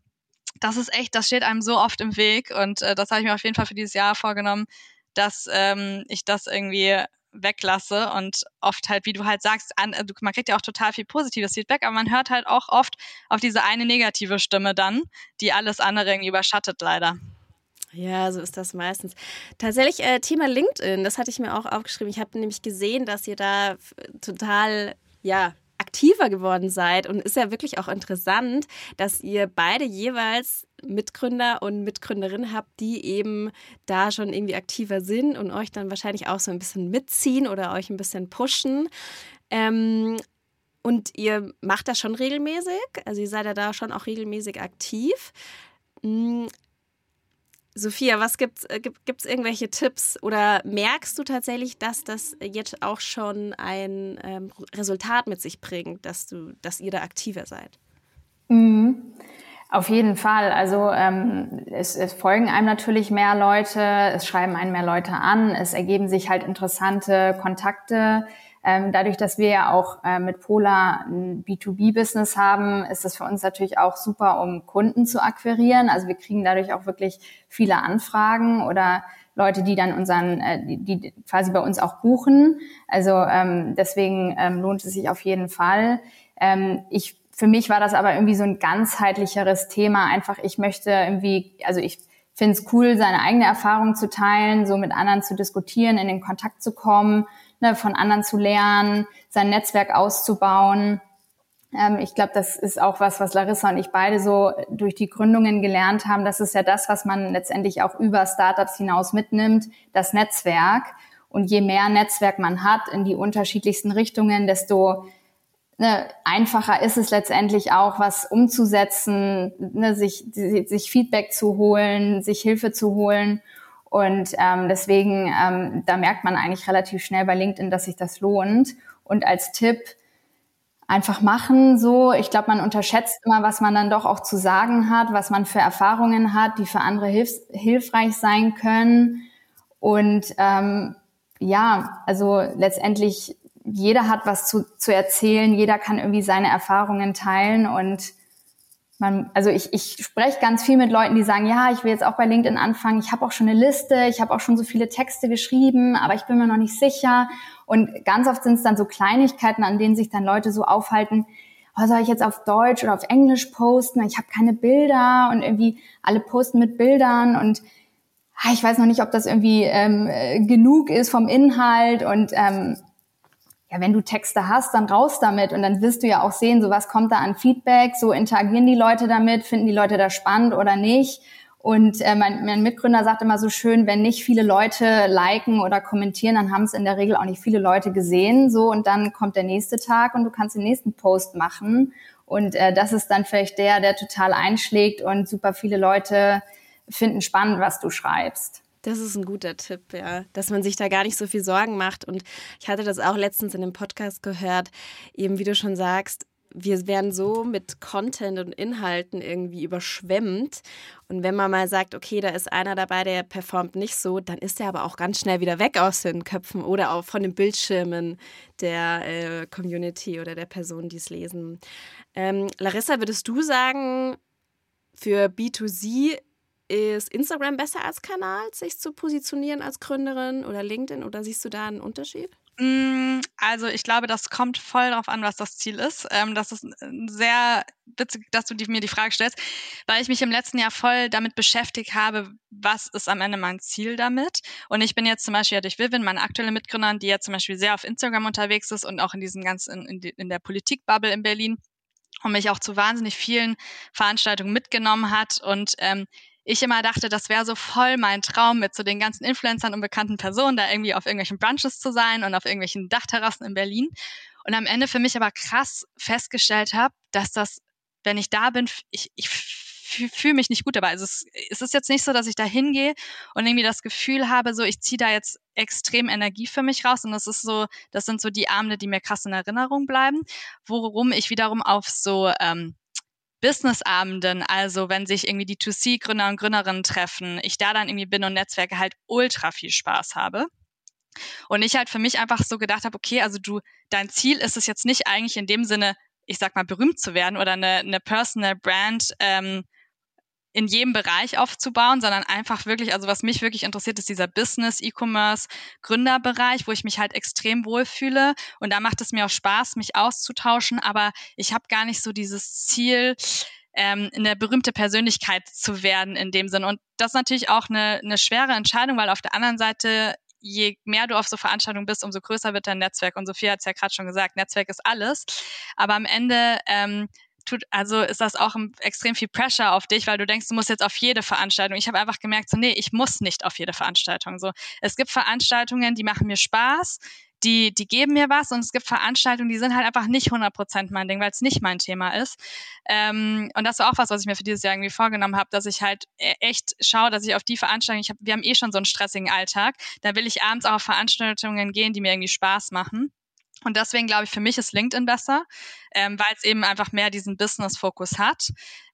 das ist echt, das steht einem so oft im Weg. Und äh, das habe ich mir auf jeden Fall für dieses Jahr vorgenommen, dass ähm, ich das irgendwie weglasse und oft halt, wie du halt sagst, an, äh, man kriegt ja auch total viel positives Feedback, aber man hört halt auch oft auf diese eine negative Stimme dann, die alles andere irgendwie überschattet leider. Ja, so ist das meistens. Tatsächlich, äh, Thema LinkedIn, das hatte ich mir auch aufgeschrieben. Ich habe nämlich gesehen, dass ihr da total, ja, aktiver geworden seid. Und ist ja wirklich auch interessant, dass ihr beide jeweils Mitgründer und Mitgründerinnen habt, die eben da schon irgendwie aktiver sind und euch dann wahrscheinlich auch so ein bisschen mitziehen oder euch ein bisschen pushen. Ähm, und ihr macht das schon regelmäßig, also ihr seid ja da schon auch regelmäßig aktiv. Sophia, was gibt's, äh, gibt es irgendwelche Tipps oder merkst du tatsächlich, dass das jetzt auch schon ein ähm, Resultat mit sich bringt, dass du, dass ihr da aktiver seid? Mhm. Auf jeden Fall. Also ähm, es, es folgen einem natürlich mehr Leute, es schreiben einen mehr Leute an, es ergeben sich halt interessante Kontakte. Ähm, dadurch, dass wir ja auch äh, mit Pola ein B2B-Business haben, ist das für uns natürlich auch super, um Kunden zu akquirieren. Also wir kriegen dadurch auch wirklich viele Anfragen oder Leute, die dann unseren, äh, die, die quasi bei uns auch buchen. Also ähm, deswegen ähm, lohnt es sich auf jeden Fall. Ähm, ich für mich war das aber irgendwie so ein ganzheitlicheres Thema. Einfach, ich möchte irgendwie, also ich finde es cool, seine eigene Erfahrung zu teilen, so mit anderen zu diskutieren, in den Kontakt zu kommen ne, von anderen zu lernen, sein Netzwerk auszubauen. Ähm, ich glaube, das ist auch was, was Larissa und ich beide so durch die Gründungen gelernt haben. Das ist ja das, was man letztendlich auch über Startups hinaus mitnimmt, das Netzwerk. Und je mehr Netzwerk man hat in die unterschiedlichsten Richtungen, desto ne, einfacher ist es letztendlich auch, was umzusetzen, ne, sich, sich Feedback zu holen, sich Hilfe zu holen. Und ähm, deswegen, ähm, da merkt man eigentlich relativ schnell bei LinkedIn, dass sich das lohnt. Und als Tipp, einfach machen so. Ich glaube, man unterschätzt immer, was man dann doch auch zu sagen hat, was man für Erfahrungen hat, die für andere hilf hilfreich sein können. Und ähm, ja, also letztendlich jeder hat was zu, zu erzählen, jeder kann irgendwie seine Erfahrungen teilen und man, also ich, ich spreche ganz viel mit Leuten, die sagen, ja, ich will jetzt auch bei LinkedIn anfangen, ich habe auch schon eine Liste, ich habe auch schon so viele Texte geschrieben, aber ich bin mir noch nicht sicher. Und ganz oft sind es dann so Kleinigkeiten, an denen sich dann Leute so aufhalten, oh, soll ich jetzt auf Deutsch oder auf Englisch posten? Ich habe keine Bilder. Und irgendwie alle posten mit Bildern. Und ah, ich weiß noch nicht, ob das irgendwie ähm, äh, genug ist vom Inhalt. Und ähm, ja, wenn du Texte hast, dann raus damit und dann wirst du ja auch sehen, so was kommt da an Feedback, so interagieren die Leute damit, finden die Leute das spannend oder nicht. Und äh, mein, mein Mitgründer sagt immer so schön, wenn nicht viele Leute liken oder kommentieren, dann haben es in der Regel auch nicht viele Leute gesehen. So und dann kommt der nächste Tag und du kannst den nächsten Post machen. Und äh, das ist dann vielleicht der, der total einschlägt und super viele Leute finden spannend, was du schreibst. Das ist ein guter Tipp, ja, dass man sich da gar nicht so viel Sorgen macht. Und ich hatte das auch letztens in einem Podcast gehört, eben wie du schon sagst, wir werden so mit Content und Inhalten irgendwie überschwemmt. Und wenn man mal sagt, okay, da ist einer dabei, der performt nicht so, dann ist der aber auch ganz schnell wieder weg aus den Köpfen oder auch von den Bildschirmen der äh, Community oder der Personen, die es lesen. Ähm, Larissa, würdest du sagen, für B2C ist Instagram besser als Kanal, sich zu positionieren als Gründerin oder LinkedIn oder siehst du da einen Unterschied? Mm, also ich glaube, das kommt voll darauf an, was das Ziel ist. Ähm, das ist sehr witzig, dass du mir die Frage stellst, weil ich mich im letzten Jahr voll damit beschäftigt habe, was ist am Ende mein Ziel damit. Und ich bin jetzt zum Beispiel ja durch Vivian, meine aktuelle Mitgründerin, die ja zum Beispiel sehr auf Instagram unterwegs ist und auch in diesem ganzen, in, in der Politikbubble in Berlin und mich auch zu wahnsinnig vielen Veranstaltungen mitgenommen hat. Und ähm, ich immer dachte, das wäre so voll mein Traum, mit so den ganzen Influencern und bekannten Personen da irgendwie auf irgendwelchen Brunches zu sein und auf irgendwelchen Dachterrassen in Berlin. Und am Ende für mich aber krass festgestellt habe, dass das, wenn ich da bin, ich, ich fühle mich nicht gut dabei. Also es, es ist jetzt nicht so, dass ich da hingehe und irgendwie das Gefühl habe, so ich ziehe da jetzt extrem Energie für mich raus und das ist so, das sind so die Abende, die mir krass in Erinnerung bleiben, worum ich wiederum auf so ähm, Businessabenden, also wenn sich irgendwie die 2C-Gründer und Gründerinnen treffen, ich da dann irgendwie bin und Netzwerke halt ultra viel Spaß habe. Und ich halt für mich einfach so gedacht habe, okay, also du, dein Ziel ist es jetzt nicht eigentlich in dem Sinne, ich sag mal, berühmt zu werden oder eine, eine Personal Brand ähm, in jedem Bereich aufzubauen, sondern einfach wirklich, also was mich wirklich interessiert, ist dieser Business, E-Commerce, Gründerbereich, wo ich mich halt extrem wohlfühle. Und da macht es mir auch Spaß, mich auszutauschen. Aber ich habe gar nicht so dieses Ziel, ähm, eine berühmte Persönlichkeit zu werden in dem Sinn. Und das ist natürlich auch eine, eine schwere Entscheidung, weil auf der anderen Seite je mehr du auf so Veranstaltungen bist, umso größer wird dein Netzwerk. Und Sophia hat es ja gerade schon gesagt, Netzwerk ist alles. Aber am Ende ähm, tut, also ist das auch extrem viel Pressure auf dich, weil du denkst, du musst jetzt auf jede Veranstaltung. Ich habe einfach gemerkt, so, nee, ich muss nicht auf jede Veranstaltung. So, es gibt Veranstaltungen, die machen mir Spaß, die, die geben mir was und es gibt Veranstaltungen, die sind halt einfach nicht 100% mein Ding, weil es nicht mein Thema ist. Ähm, und das war auch was, was ich mir für dieses Jahr irgendwie vorgenommen habe, dass ich halt e, echt schaue, dass ich auf die Veranstaltungen, ich hab, wir haben eh schon so einen stressigen Alltag, da will ich abends auch auf Veranstaltungen gehen, die mir irgendwie Spaß machen. Und deswegen glaube ich, für mich ist LinkedIn besser, ähm, weil es eben einfach mehr diesen Business-Fokus hat.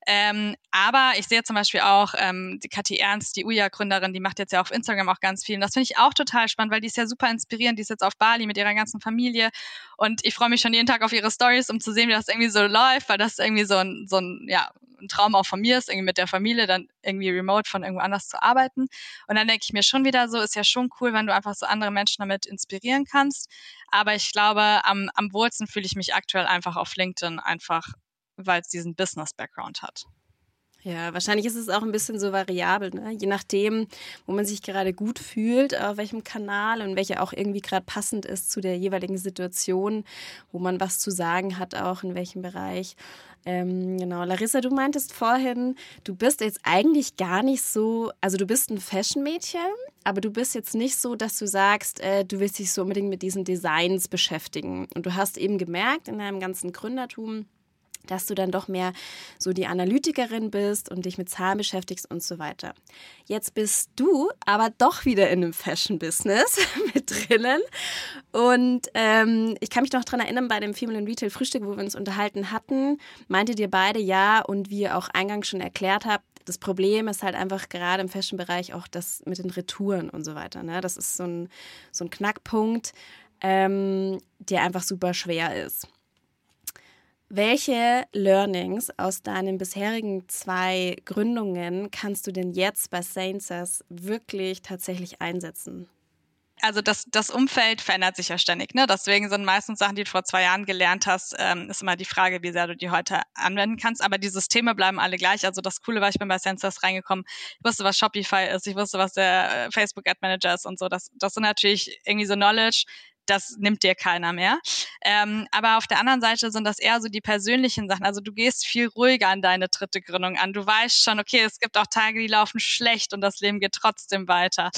Ähm, aber ich sehe zum Beispiel auch ähm, die Kathi Ernst, die Uja-Gründerin, die macht jetzt ja auf Instagram auch ganz viel. Und das finde ich auch total spannend, weil die ist ja super inspirierend. Die ist jetzt auf Bali mit ihrer ganzen Familie. Und ich freue mich schon jeden Tag auf ihre Stories, um zu sehen, wie das irgendwie so läuft, weil das irgendwie so ein, so ein, ja, ein Traum auch von mir ist, irgendwie mit der Familie dann irgendwie remote von irgendwo anders zu arbeiten. Und dann denke ich mir schon wieder so, ist ja schon cool, wenn du einfach so andere Menschen damit inspirieren kannst. Aber ich glaube, am, am wohlsten fühle ich mich aktuell einfach auf LinkedIn, einfach weil es diesen Business-Background hat. Ja, wahrscheinlich ist es auch ein bisschen so variabel, ne? je nachdem, wo man sich gerade gut fühlt, auf welchem Kanal und welcher auch irgendwie gerade passend ist zu der jeweiligen Situation, wo man was zu sagen hat, auch in welchem Bereich. Ähm, genau, Larissa, du meintest vorhin, du bist jetzt eigentlich gar nicht so, also du bist ein Fashion-Mädchen, aber du bist jetzt nicht so, dass du sagst, äh, du willst dich so unbedingt mit diesen Designs beschäftigen. Und du hast eben gemerkt in deinem ganzen Gründertum, dass du dann doch mehr so die Analytikerin bist und dich mit Zahlen beschäftigst und so weiter. Jetzt bist du aber doch wieder in einem Fashion-Business mit drinnen. Und ähm, ich kann mich noch daran erinnern, bei dem Female Retail Frühstück, wo wir uns unterhalten hatten, meinte ihr beide ja und wie ihr auch eingangs schon erklärt habt, das Problem ist halt einfach gerade im Fashion-Bereich auch das mit den Retouren und so weiter. Ne? Das ist so ein, so ein Knackpunkt, ähm, der einfach super schwer ist. Welche Learnings aus deinen bisherigen zwei Gründungen kannst du denn jetzt bei Saints wirklich tatsächlich einsetzen? also das, das Umfeld verändert sich ja ständig. Ne? Deswegen sind meistens Sachen, die du vor zwei Jahren gelernt hast, ähm, ist immer die Frage, wie sehr du die heute anwenden kannst. Aber die Systeme bleiben alle gleich. Also das Coole war, ich bin bei Sensors reingekommen, ich wusste, was Shopify ist, ich wusste, was der äh, Facebook Ad Manager ist und so. Das, das sind natürlich irgendwie so Knowledge, das nimmt dir keiner mehr. Ähm, aber auf der anderen Seite sind das eher so die persönlichen Sachen. Also du gehst viel ruhiger an deine dritte Gründung an. Du weißt schon, okay, es gibt auch Tage, die laufen schlecht und das Leben geht trotzdem weiter.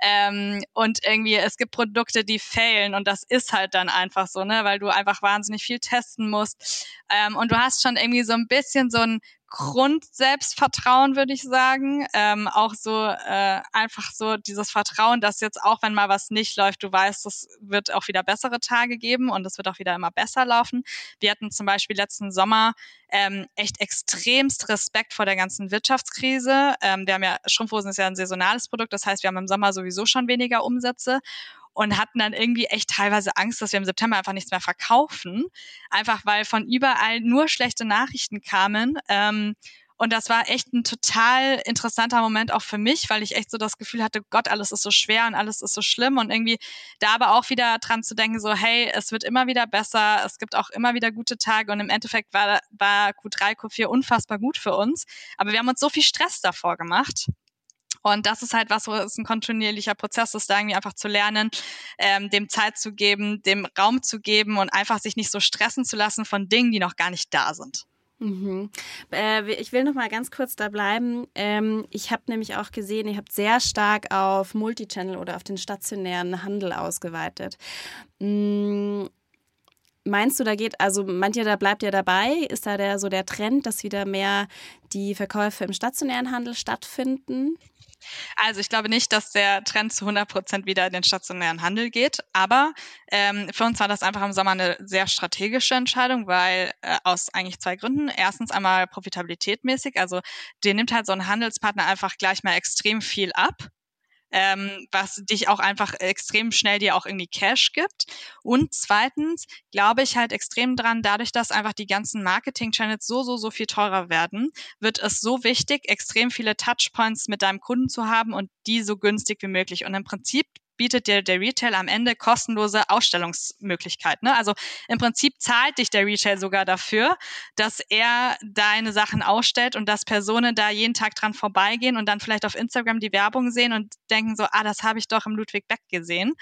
Ähm, und irgendwie, es gibt Produkte, die failen und das ist halt dann einfach so, ne, weil du einfach wahnsinnig viel testen musst. Ähm, und du hast schon irgendwie so ein bisschen so ein Grundselbstvertrauen, würde ich sagen. Ähm, auch so äh, einfach so dieses Vertrauen, dass jetzt auch, wenn mal was nicht läuft, du weißt, es wird auch wieder bessere Tage geben und es wird auch wieder immer besser laufen. Wir hatten zum Beispiel letzten Sommer ähm, echt extremst Respekt vor der ganzen Wirtschaftskrise. Ähm, wir haben ja, Strumpfhosen ist ja ein saisonales Produkt, das heißt, wir haben im Sommer sowieso schon weniger Umsätze und hatten dann irgendwie echt teilweise Angst, dass wir im September einfach nichts mehr verkaufen. Einfach weil von überall nur schlechte Nachrichten kamen. Ähm, und das war echt ein total interessanter Moment auch für mich, weil ich echt so das Gefühl hatte, Gott, alles ist so schwer und alles ist so schlimm. Und irgendwie da aber auch wieder dran zu denken, so, hey, es wird immer wieder besser, es gibt auch immer wieder gute Tage. Und im Endeffekt war, war Q3, Q4 unfassbar gut für uns. Aber wir haben uns so viel Stress davor gemacht. Und das ist halt was, wo es ein kontinuierlicher Prozess ist, da irgendwie einfach zu lernen, ähm, dem Zeit zu geben, dem Raum zu geben und einfach sich nicht so stressen zu lassen von Dingen, die noch gar nicht da sind. Mhm. Äh, ich will noch mal ganz kurz da bleiben. Ähm, ich habe nämlich auch gesehen, ihr habt sehr stark auf Multichannel oder auf den stationären Handel ausgeweitet. Mhm. Meinst du, da geht, also ihr, da bleibt ihr dabei? Ist da der, so der Trend, dass wieder mehr die Verkäufe im stationären Handel stattfinden? Also ich glaube nicht, dass der Trend zu 100 Prozent wieder in den stationären Handel geht, aber ähm, für uns war das einfach im Sommer eine sehr strategische Entscheidung, weil äh, aus eigentlich zwei Gründen. Erstens einmal profitabilitätmäßig, also dir nimmt halt so ein Handelspartner einfach gleich mal extrem viel ab ähm, was dich auch einfach extrem schnell dir auch irgendwie Cash gibt. Und zweitens glaube ich halt extrem dran, dadurch, dass einfach die ganzen Marketing-Channels so, so, so viel teurer werden, wird es so wichtig, extrem viele Touchpoints mit deinem Kunden zu haben und die so günstig wie möglich. Und im Prinzip bietet dir der Retail am Ende kostenlose Ausstellungsmöglichkeiten. Ne? Also im Prinzip zahlt dich der Retail sogar dafür, dass er deine Sachen ausstellt und dass Personen da jeden Tag dran vorbeigehen und dann vielleicht auf Instagram die Werbung sehen und denken so, ah, das habe ich doch im Ludwig Beck gesehen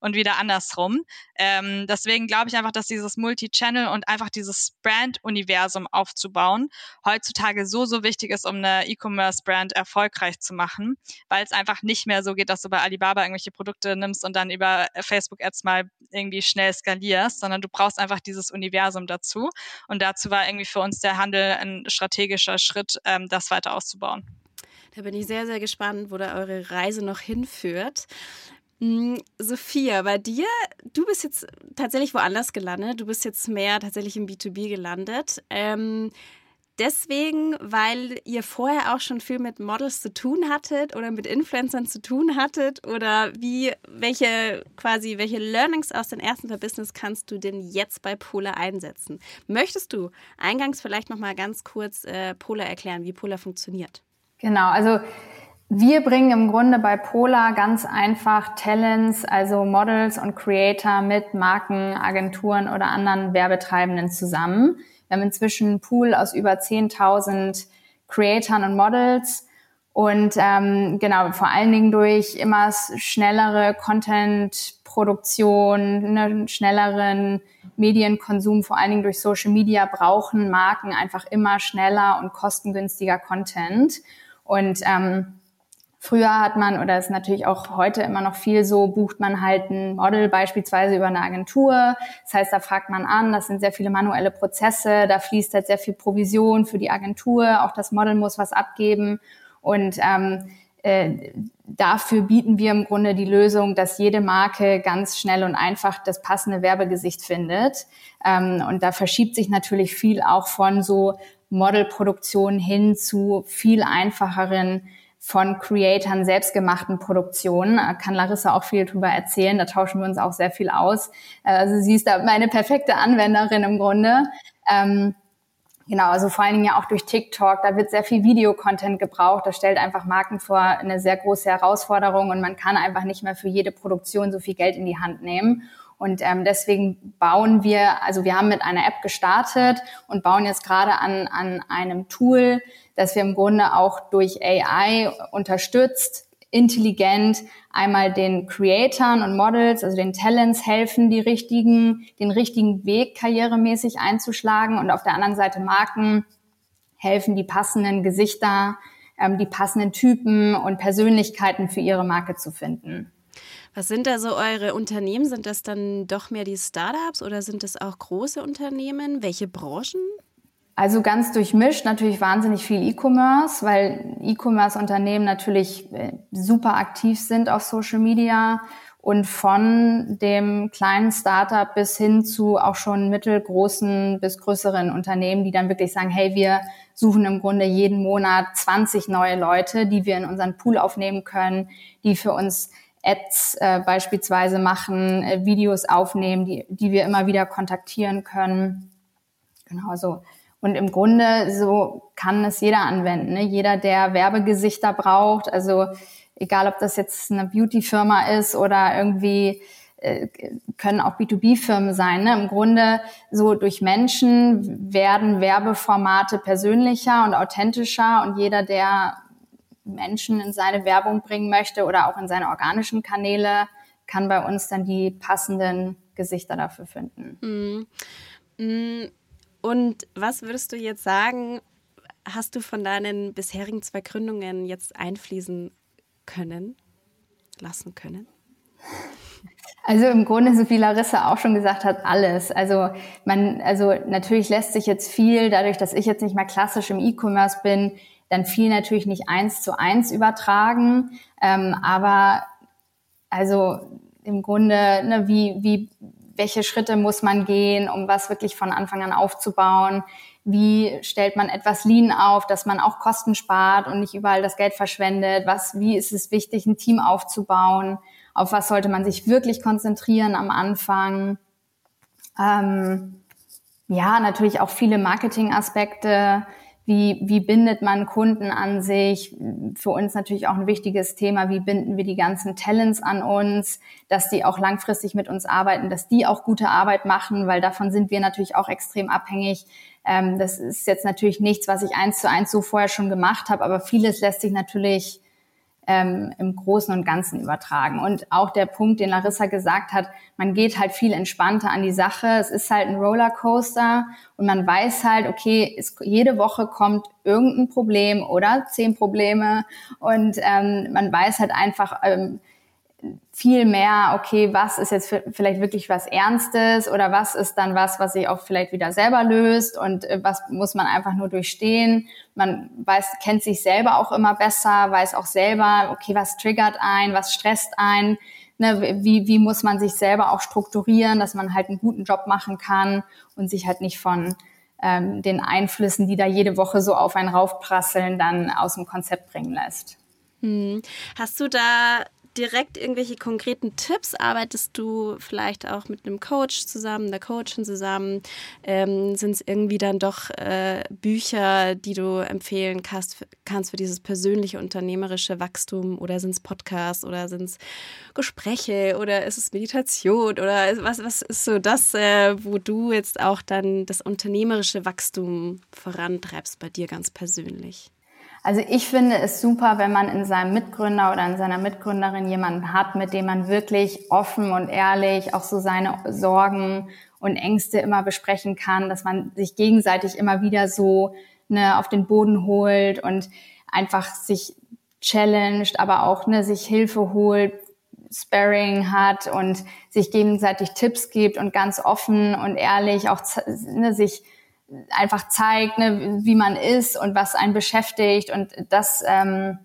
und wieder andersrum. Ähm, deswegen glaube ich einfach, dass dieses Multi-Channel und einfach dieses Brand-Universum aufzubauen heutzutage so, so wichtig ist, um eine E-Commerce-Brand erfolgreich zu machen, weil es einfach nicht mehr so geht, dass du bei Alibaba irgendwelche Produkte Produkte nimmst und dann über Facebook-Ads mal irgendwie schnell skalierst, sondern du brauchst einfach dieses Universum dazu. Und dazu war irgendwie für uns der Handel ein strategischer Schritt, ähm, das weiter auszubauen. Da bin ich sehr, sehr gespannt, wo da eure Reise noch hinführt. Hm, Sophia, bei dir, du bist jetzt tatsächlich woanders gelandet. Du bist jetzt mehr tatsächlich im B2B gelandet. Ähm, deswegen, weil ihr vorher auch schon viel mit Models zu tun hattet oder mit Influencern zu tun hattet? Oder wie, welche quasi, welche Learnings aus den ersten zwei Business kannst du denn jetzt bei Polar einsetzen? Möchtest du eingangs vielleicht nochmal ganz kurz äh, Polar erklären, wie Polar funktioniert? Genau, also wir bringen im Grunde bei Polar ganz einfach Talents, also Models und Creator mit Marken, Agenturen oder anderen Werbetreibenden zusammen. Wir haben inzwischen einen Pool aus über 10.000 Creatoren und Models. Und ähm, genau, vor allen Dingen durch immer schnellere Content-Produktion, einen schnelleren Medienkonsum, vor allen Dingen durch Social Media, brauchen Marken einfach immer schneller und kostengünstiger Content. Und ähm, Früher hat man, oder ist natürlich auch heute immer noch viel so, bucht man halt ein Model beispielsweise über eine Agentur. Das heißt, da fragt man an, das sind sehr viele manuelle Prozesse, da fließt halt sehr viel Provision für die Agentur, auch das Model muss was abgeben. Und ähm, äh, dafür bieten wir im Grunde die Lösung, dass jede Marke ganz schnell und einfach das passende Werbegesicht findet. Ähm, und da verschiebt sich natürlich viel auch von so Modelproduktion hin zu viel einfacheren von Creatoren selbstgemachten Produktionen. Da kann Larissa auch viel drüber erzählen. Da tauschen wir uns auch sehr viel aus. Also sie ist da meine perfekte Anwenderin im Grunde. Ähm, Genau, also vor allen Dingen ja auch durch TikTok, da wird sehr viel Videocontent gebraucht. Das stellt einfach Marken vor eine sehr große Herausforderung und man kann einfach nicht mehr für jede Produktion so viel Geld in die Hand nehmen. Und ähm, deswegen bauen wir, also wir haben mit einer App gestartet und bauen jetzt gerade an, an einem Tool, das wir im Grunde auch durch AI unterstützt, intelligent einmal den Creatoren und Models, also den Talents helfen, die richtigen, den richtigen Weg karrieremäßig einzuschlagen und auf der anderen Seite Marken helfen, die passenden Gesichter, ähm, die passenden Typen und Persönlichkeiten für ihre Marke zu finden. Was sind da so eure Unternehmen? Sind das dann doch mehr die Startups oder sind das auch große Unternehmen? Welche Branchen? Also ganz durchmischt, natürlich wahnsinnig viel E-Commerce, weil E-Commerce-Unternehmen natürlich äh, super aktiv sind auf Social Media und von dem kleinen Startup bis hin zu auch schon mittelgroßen bis größeren Unternehmen, die dann wirklich sagen, hey, wir suchen im Grunde jeden Monat 20 neue Leute, die wir in unseren Pool aufnehmen können, die für uns Ads äh, beispielsweise machen, äh, Videos aufnehmen, die, die wir immer wieder kontaktieren können. Genau so. Und im Grunde so kann es jeder anwenden. Ne? Jeder, der Werbegesichter braucht, also egal ob das jetzt eine Beauty-Firma ist oder irgendwie äh, können auch B2B-Firmen sein. Ne? Im Grunde so durch Menschen werden Werbeformate persönlicher und authentischer und jeder, der Menschen in seine Werbung bringen möchte oder auch in seine organischen Kanäle, kann bei uns dann die passenden Gesichter dafür finden. Mm. Mm und was würdest du jetzt sagen, hast du von deinen bisherigen zwei Gründungen jetzt einfließen können, lassen können? Also im Grunde, so wie Larissa auch schon gesagt hat, alles. Also man, also natürlich lässt sich jetzt viel, dadurch, dass ich jetzt nicht mehr klassisch im E-Commerce bin, dann viel natürlich nicht eins zu eins übertragen. Ähm, aber also im Grunde, ne, wie, wie welche Schritte muss man gehen, um was wirklich von Anfang an aufzubauen? Wie stellt man etwas Lean auf, dass man auch Kosten spart und nicht überall das Geld verschwendet? Was, wie ist es wichtig, ein Team aufzubauen? Auf was sollte man sich wirklich konzentrieren am Anfang? Ähm, ja, natürlich auch viele Marketingaspekte wie, wie bindet man Kunden an sich? Für uns natürlich auch ein wichtiges Thema, wie binden wir die ganzen Talents an uns, dass die auch langfristig mit uns arbeiten, dass die auch gute Arbeit machen, weil davon sind wir natürlich auch extrem abhängig. Ähm, das ist jetzt natürlich nichts, was ich eins zu eins so vorher schon gemacht habe, aber vieles lässt sich natürlich ähm, im Großen und Ganzen übertragen. Und auch der Punkt, den Larissa gesagt hat, man geht halt viel entspannter an die Sache. Es ist halt ein Rollercoaster und man weiß halt, okay, es, jede Woche kommt irgendein Problem oder zehn Probleme und ähm, man weiß halt einfach, ähm, viel mehr, okay, was ist jetzt vielleicht wirklich was Ernstes oder was ist dann was, was sich auch vielleicht wieder selber löst und äh, was muss man einfach nur durchstehen. Man weiß, kennt sich selber auch immer besser, weiß auch selber, okay, was triggert ein, was stresst ein, ne, wie, wie muss man sich selber auch strukturieren, dass man halt einen guten Job machen kann und sich halt nicht von ähm, den Einflüssen, die da jede Woche so auf einen raufprasseln, dann aus dem Konzept bringen lässt. Hm. Hast du da direkt irgendwelche konkreten Tipps? Arbeitest du vielleicht auch mit einem Coach zusammen, der Coachin zusammen? Ähm, Sind es irgendwie dann doch äh, Bücher, die du empfehlen kannst, kannst für dieses persönliche unternehmerische Wachstum? Oder sind es Podcasts oder sind es Gespräche oder ist es Meditation? Oder was, was ist so das, äh, wo du jetzt auch dann das unternehmerische Wachstum vorantreibst bei dir ganz persönlich? Also ich finde es super, wenn man in seinem Mitgründer oder in seiner Mitgründerin jemanden hat, mit dem man wirklich offen und ehrlich auch so seine Sorgen und Ängste immer besprechen kann, dass man sich gegenseitig immer wieder so ne, auf den Boden holt und einfach sich challenged, aber auch ne, sich Hilfe holt, Sparring hat und sich gegenseitig Tipps gibt und ganz offen und ehrlich auch ne, sich einfach zeigt, ne, wie man ist und was einen beschäftigt. Und das, ähm,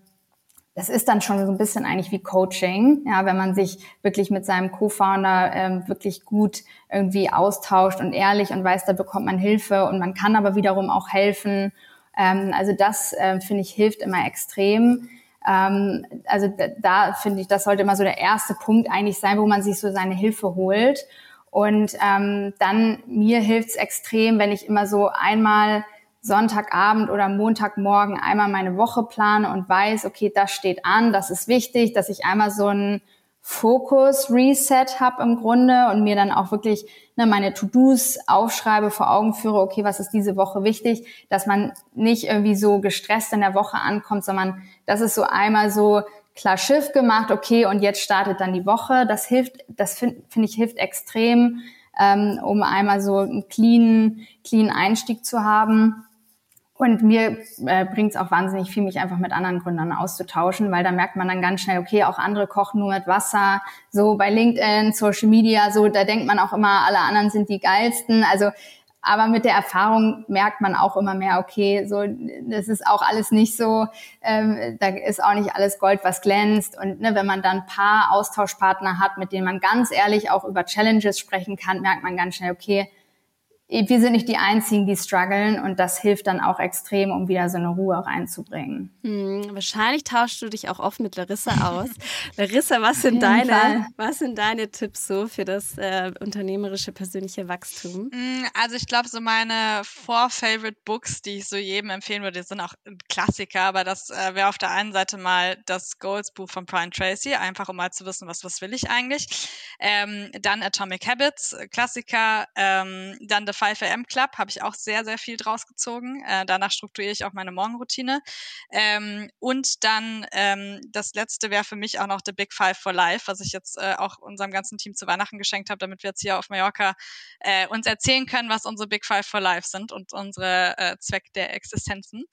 das ist dann schon so ein bisschen eigentlich wie Coaching, ja, wenn man sich wirklich mit seinem Co-Founder ähm, wirklich gut irgendwie austauscht und ehrlich und weiß, da bekommt man Hilfe und man kann aber wiederum auch helfen. Ähm, also das äh, finde ich hilft immer extrem. Ähm, also da, da finde ich, das sollte immer so der erste Punkt eigentlich sein, wo man sich so seine Hilfe holt. Und ähm, dann mir hilft's extrem, wenn ich immer so einmal Sonntagabend oder Montagmorgen einmal meine Woche plane und weiß, okay, das steht an, das ist wichtig, dass ich einmal so ein Fokus-Reset habe im Grunde und mir dann auch wirklich ne, meine To-Dos aufschreibe, vor Augen führe, okay, was ist diese Woche wichtig, dass man nicht irgendwie so gestresst in der Woche ankommt, sondern das ist so einmal so klar Schiff gemacht, okay, und jetzt startet dann die Woche. Das hilft, das finde find ich hilft extrem, ähm, um einmal so einen clean, clean Einstieg zu haben. Und mir äh, bringt es auch wahnsinnig viel, mich einfach mit anderen Gründern auszutauschen, weil da merkt man dann ganz schnell, okay, auch andere kochen nur mit Wasser. So bei LinkedIn, Social Media, so da denkt man auch immer, alle anderen sind die geilsten. Also aber mit der Erfahrung merkt man auch immer mehr, okay, so das ist auch alles nicht so, ähm, da ist auch nicht alles Gold, was glänzt. Und ne, wenn man dann ein paar Austauschpartner hat, mit denen man ganz ehrlich auch über Challenges sprechen kann, merkt man ganz schnell, okay, wir sind nicht die Einzigen, die strugglen und das hilft dann auch extrem, um wieder so eine Ruhe reinzubringen. Hm, wahrscheinlich tauschst du dich auch oft mit Larissa aus. Larissa, was sind deine, was sind deine Tipps so für das äh, unternehmerische persönliche Wachstum? Hm, also ich glaube, so meine four favorite Books, die ich so jedem empfehlen würde, sind auch Klassiker, aber das äh, wäre auf der einen Seite mal das Goals Buch von Brian Tracy, einfach um mal zu wissen, was was will ich eigentlich. Ähm, dann Atomic Habits, Klassiker, ähm, dann The 5am Club habe ich auch sehr, sehr viel draus gezogen. Äh, danach strukturiere ich auch meine Morgenroutine. Ähm, und dann ähm, das letzte wäre für mich auch noch The Big Five for Life, was ich jetzt äh, auch unserem ganzen Team zu Weihnachten geschenkt habe, damit wir jetzt hier auf Mallorca äh, uns erzählen können, was unsere Big Five for Life sind und unsere äh, Zweck der Existenzen.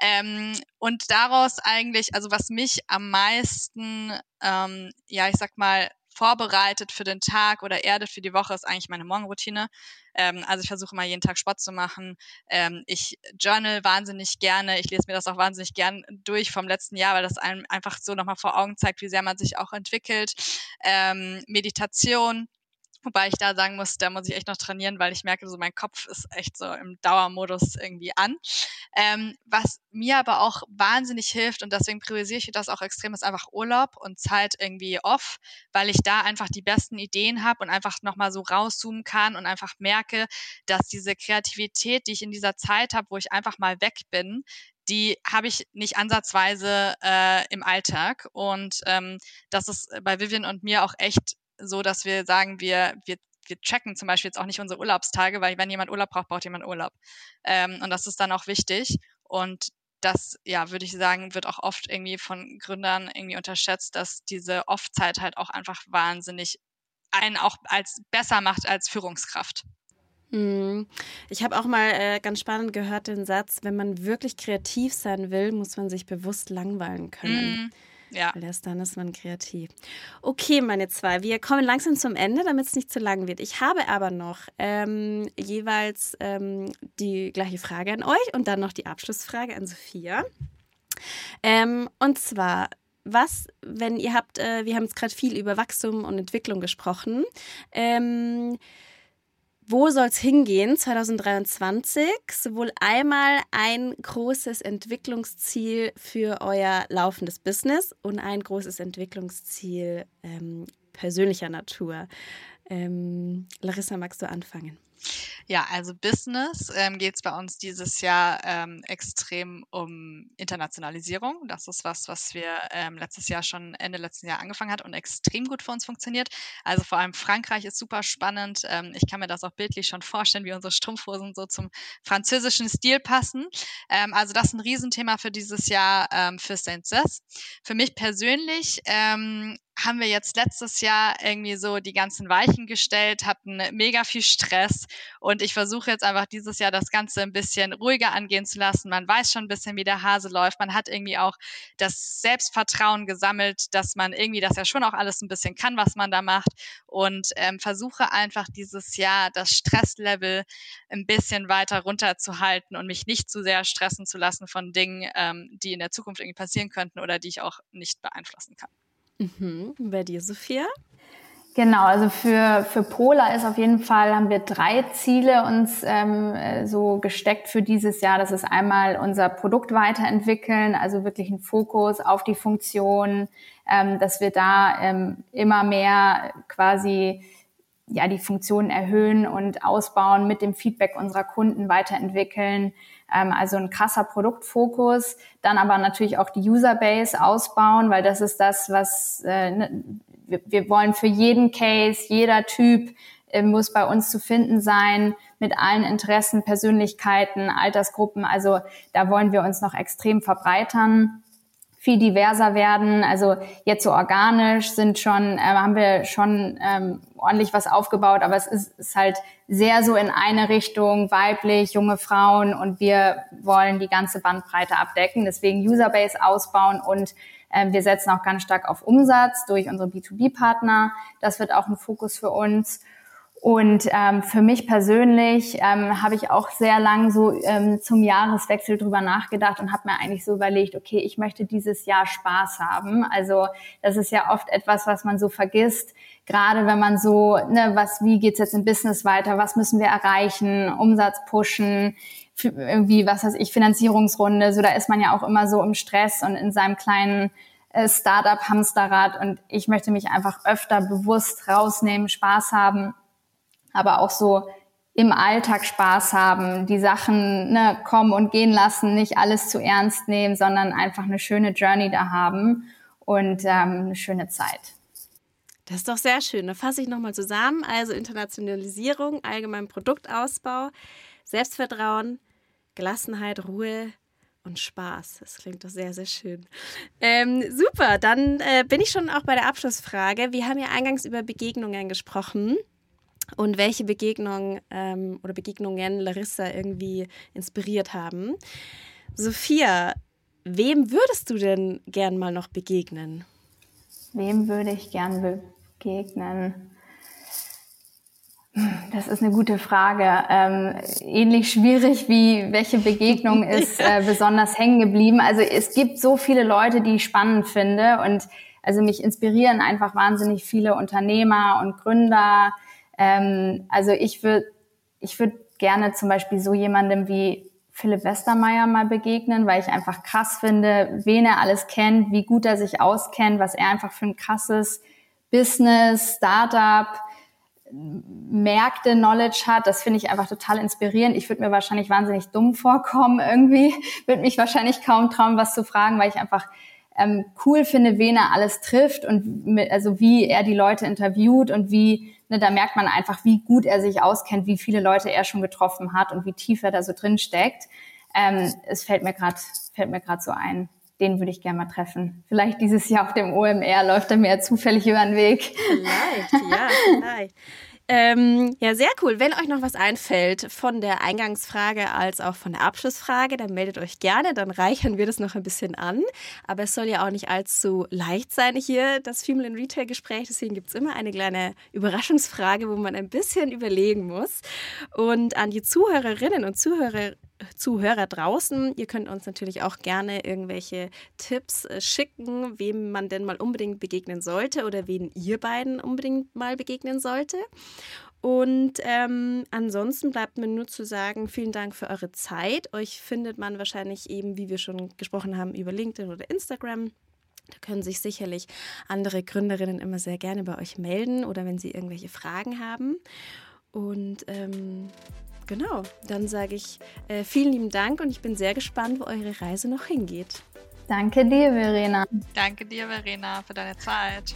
Ähm, und daraus eigentlich, also was mich am meisten, ähm, ja, ich sag mal, vorbereitet für den Tag oder erdet für die Woche, ist eigentlich meine Morgenroutine. Ähm, also ich versuche mal jeden Tag Sport zu machen. Ähm, ich journal wahnsinnig gerne. Ich lese mir das auch wahnsinnig gern durch vom letzten Jahr, weil das einem einfach so nochmal vor Augen zeigt, wie sehr man sich auch entwickelt. Ähm, Meditation Wobei ich da sagen muss, da muss ich echt noch trainieren, weil ich merke, so mein Kopf ist echt so im Dauermodus irgendwie an. Ähm, was mir aber auch wahnsinnig hilft und deswegen priorisiere ich das auch extrem, ist einfach Urlaub und Zeit irgendwie off, weil ich da einfach die besten Ideen habe und einfach nochmal so rauszoomen kann und einfach merke, dass diese Kreativität, die ich in dieser Zeit habe, wo ich einfach mal weg bin, die habe ich nicht ansatzweise äh, im Alltag. Und ähm, das ist bei Vivian und mir auch echt so, dass wir sagen, wir, wir, wir checken zum Beispiel jetzt auch nicht unsere Urlaubstage, weil wenn jemand Urlaub braucht, braucht jemand Urlaub. Ähm, und das ist dann auch wichtig. Und das, ja, würde ich sagen, wird auch oft irgendwie von Gründern irgendwie unterschätzt, dass diese Off-Zeit halt auch einfach wahnsinnig einen auch als besser macht als Führungskraft. Hm. Ich habe auch mal äh, ganz spannend gehört den Satz, wenn man wirklich kreativ sein will, muss man sich bewusst langweilen können. Mm. Ja. Weil erst dann ist man kreativ. Okay, meine zwei. Wir kommen langsam zum Ende, damit es nicht zu lang wird. Ich habe aber noch ähm, jeweils ähm, die gleiche Frage an euch und dann noch die Abschlussfrage an Sophia. Ähm, und zwar, was, wenn ihr habt, äh, wir haben jetzt gerade viel über Wachstum und Entwicklung gesprochen. Ähm, wo soll es hingehen 2023? Sowohl einmal ein großes Entwicklungsziel für euer laufendes Business und ein großes Entwicklungsziel ähm, persönlicher Natur. Ähm, Larissa, magst du anfangen? Ja, also Business ähm, geht es bei uns dieses Jahr ähm, extrem um Internationalisierung. Das ist was, was wir ähm, letztes Jahr schon Ende letzten Jahr angefangen hat und extrem gut für uns funktioniert. Also vor allem Frankreich ist super spannend. Ähm, ich kann mir das auch bildlich schon vorstellen, wie unsere Strumpfhosen so zum französischen Stil passen. Ähm, also das ist ein Riesenthema für dieses Jahr ähm, für Saint Cess. Für mich persönlich ähm, haben wir jetzt letztes Jahr irgendwie so die ganzen Weichen gestellt, hatten mega viel Stress und ich versuche jetzt einfach dieses Jahr das Ganze ein bisschen ruhiger angehen zu lassen. Man weiß schon ein bisschen, wie der Hase läuft. Man hat irgendwie auch das Selbstvertrauen gesammelt, dass man irgendwie das ja schon auch alles ein bisschen kann, was man da macht und ähm, versuche einfach dieses Jahr das Stresslevel ein bisschen weiter runterzuhalten und mich nicht zu sehr stressen zu lassen von Dingen, ähm, die in der Zukunft irgendwie passieren könnten oder die ich auch nicht beeinflussen kann. Mhm. Bei dir, Sophia? Genau, also für, für Pola ist auf jeden Fall, haben wir drei Ziele uns ähm, so gesteckt für dieses Jahr. Das ist einmal unser Produkt weiterentwickeln, also wirklich ein Fokus auf die Funktion, ähm, dass wir da ähm, immer mehr quasi ja, die Funktionen erhöhen und ausbauen, mit dem Feedback unserer Kunden weiterentwickeln. Ähm, also ein krasser Produktfokus. Dann aber natürlich auch die Userbase ausbauen, weil das ist das, was äh, ne, wir, wir wollen für jeden Case, jeder Typ äh, muss bei uns zu finden sein mit allen Interessen, Persönlichkeiten, Altersgruppen. Also da wollen wir uns noch extrem verbreitern viel diverser werden. Also jetzt so organisch sind schon, äh, haben wir schon ähm, ordentlich was aufgebaut, aber es ist, ist halt sehr so in eine Richtung, weiblich, junge Frauen und wir wollen die ganze Bandbreite abdecken. Deswegen Userbase ausbauen und äh, wir setzen auch ganz stark auf Umsatz durch unsere B2B-Partner. Das wird auch ein Fokus für uns. Und ähm, für mich persönlich ähm, habe ich auch sehr lang so ähm, zum Jahreswechsel drüber nachgedacht und habe mir eigentlich so überlegt, okay, ich möchte dieses Jahr Spaß haben. Also das ist ja oft etwas, was man so vergisst, gerade wenn man so, ne, was, wie geht's jetzt im Business weiter, was müssen wir erreichen, Umsatz pushen, irgendwie, was weiß ich, Finanzierungsrunde, so da ist man ja auch immer so im Stress und in seinem kleinen äh, Startup-Hamsterrad. Und ich möchte mich einfach öfter bewusst rausnehmen, Spaß haben aber auch so im Alltag Spaß haben, die Sachen ne, kommen und gehen lassen, nicht alles zu ernst nehmen, sondern einfach eine schöne Journey da haben und ähm, eine schöne Zeit. Das ist doch sehr schön. Da fasse ich nochmal zusammen. Also Internationalisierung, allgemein Produktausbau, Selbstvertrauen, Gelassenheit, Ruhe und Spaß. Das klingt doch sehr, sehr schön. Ähm, super, dann äh, bin ich schon auch bei der Abschlussfrage. Wir haben ja eingangs über Begegnungen gesprochen und welche Begegnungen ähm, oder Begegnungen Larissa irgendwie inspiriert haben. Sophia, wem würdest du denn gern mal noch begegnen? Wem würde ich gern begegnen? Das ist eine gute Frage. Ähm, ähnlich schwierig wie welche Begegnung ist äh, besonders hängen geblieben. Also es gibt so viele Leute, die ich spannend finde und also mich inspirieren einfach wahnsinnig viele Unternehmer und Gründer, ähm, also ich würde ich würd gerne zum Beispiel so jemandem wie Philipp Westermeier mal begegnen, weil ich einfach krass finde, wen er alles kennt, wie gut er sich auskennt, was er einfach für ein krasses Business, Startup, Märkte, Knowledge hat. Das finde ich einfach total inspirierend. Ich würde mir wahrscheinlich wahnsinnig dumm vorkommen irgendwie, würde mich wahrscheinlich kaum trauen, was zu fragen, weil ich einfach ähm, cool finde, wen er alles trifft und mit, also wie er die Leute interviewt und wie ne, da merkt man einfach, wie gut er sich auskennt, wie viele Leute er schon getroffen hat und wie tief er da so drin steckt. Ähm, es fällt mir gerade fällt mir gerade so ein. Den würde ich gerne mal treffen. Vielleicht dieses Jahr auf dem OMR läuft er mir zufällig über den Weg. Vielleicht, ja, vielleicht. Ähm, ja, sehr cool. Wenn euch noch was einfällt von der Eingangsfrage als auch von der Abschlussfrage, dann meldet euch gerne, dann reichern wir das noch ein bisschen an. Aber es soll ja auch nicht allzu leicht sein hier, das Female in Retail Gespräch. Deswegen gibt es immer eine kleine Überraschungsfrage, wo man ein bisschen überlegen muss. Und an die Zuhörerinnen und Zuhörer Zuhörer draußen. Ihr könnt uns natürlich auch gerne irgendwelche Tipps äh, schicken, wem man denn mal unbedingt begegnen sollte oder wen ihr beiden unbedingt mal begegnen sollte. Und ähm, ansonsten bleibt mir nur zu sagen, vielen Dank für eure Zeit. Euch findet man wahrscheinlich eben, wie wir schon gesprochen haben, über LinkedIn oder Instagram. Da können sich sicherlich andere Gründerinnen immer sehr gerne bei euch melden oder wenn sie irgendwelche Fragen haben. Und ähm, Genau, dann sage ich äh, vielen lieben Dank und ich bin sehr gespannt, wo eure Reise noch hingeht. Danke dir, Verena. Danke dir, Verena, für deine Zeit.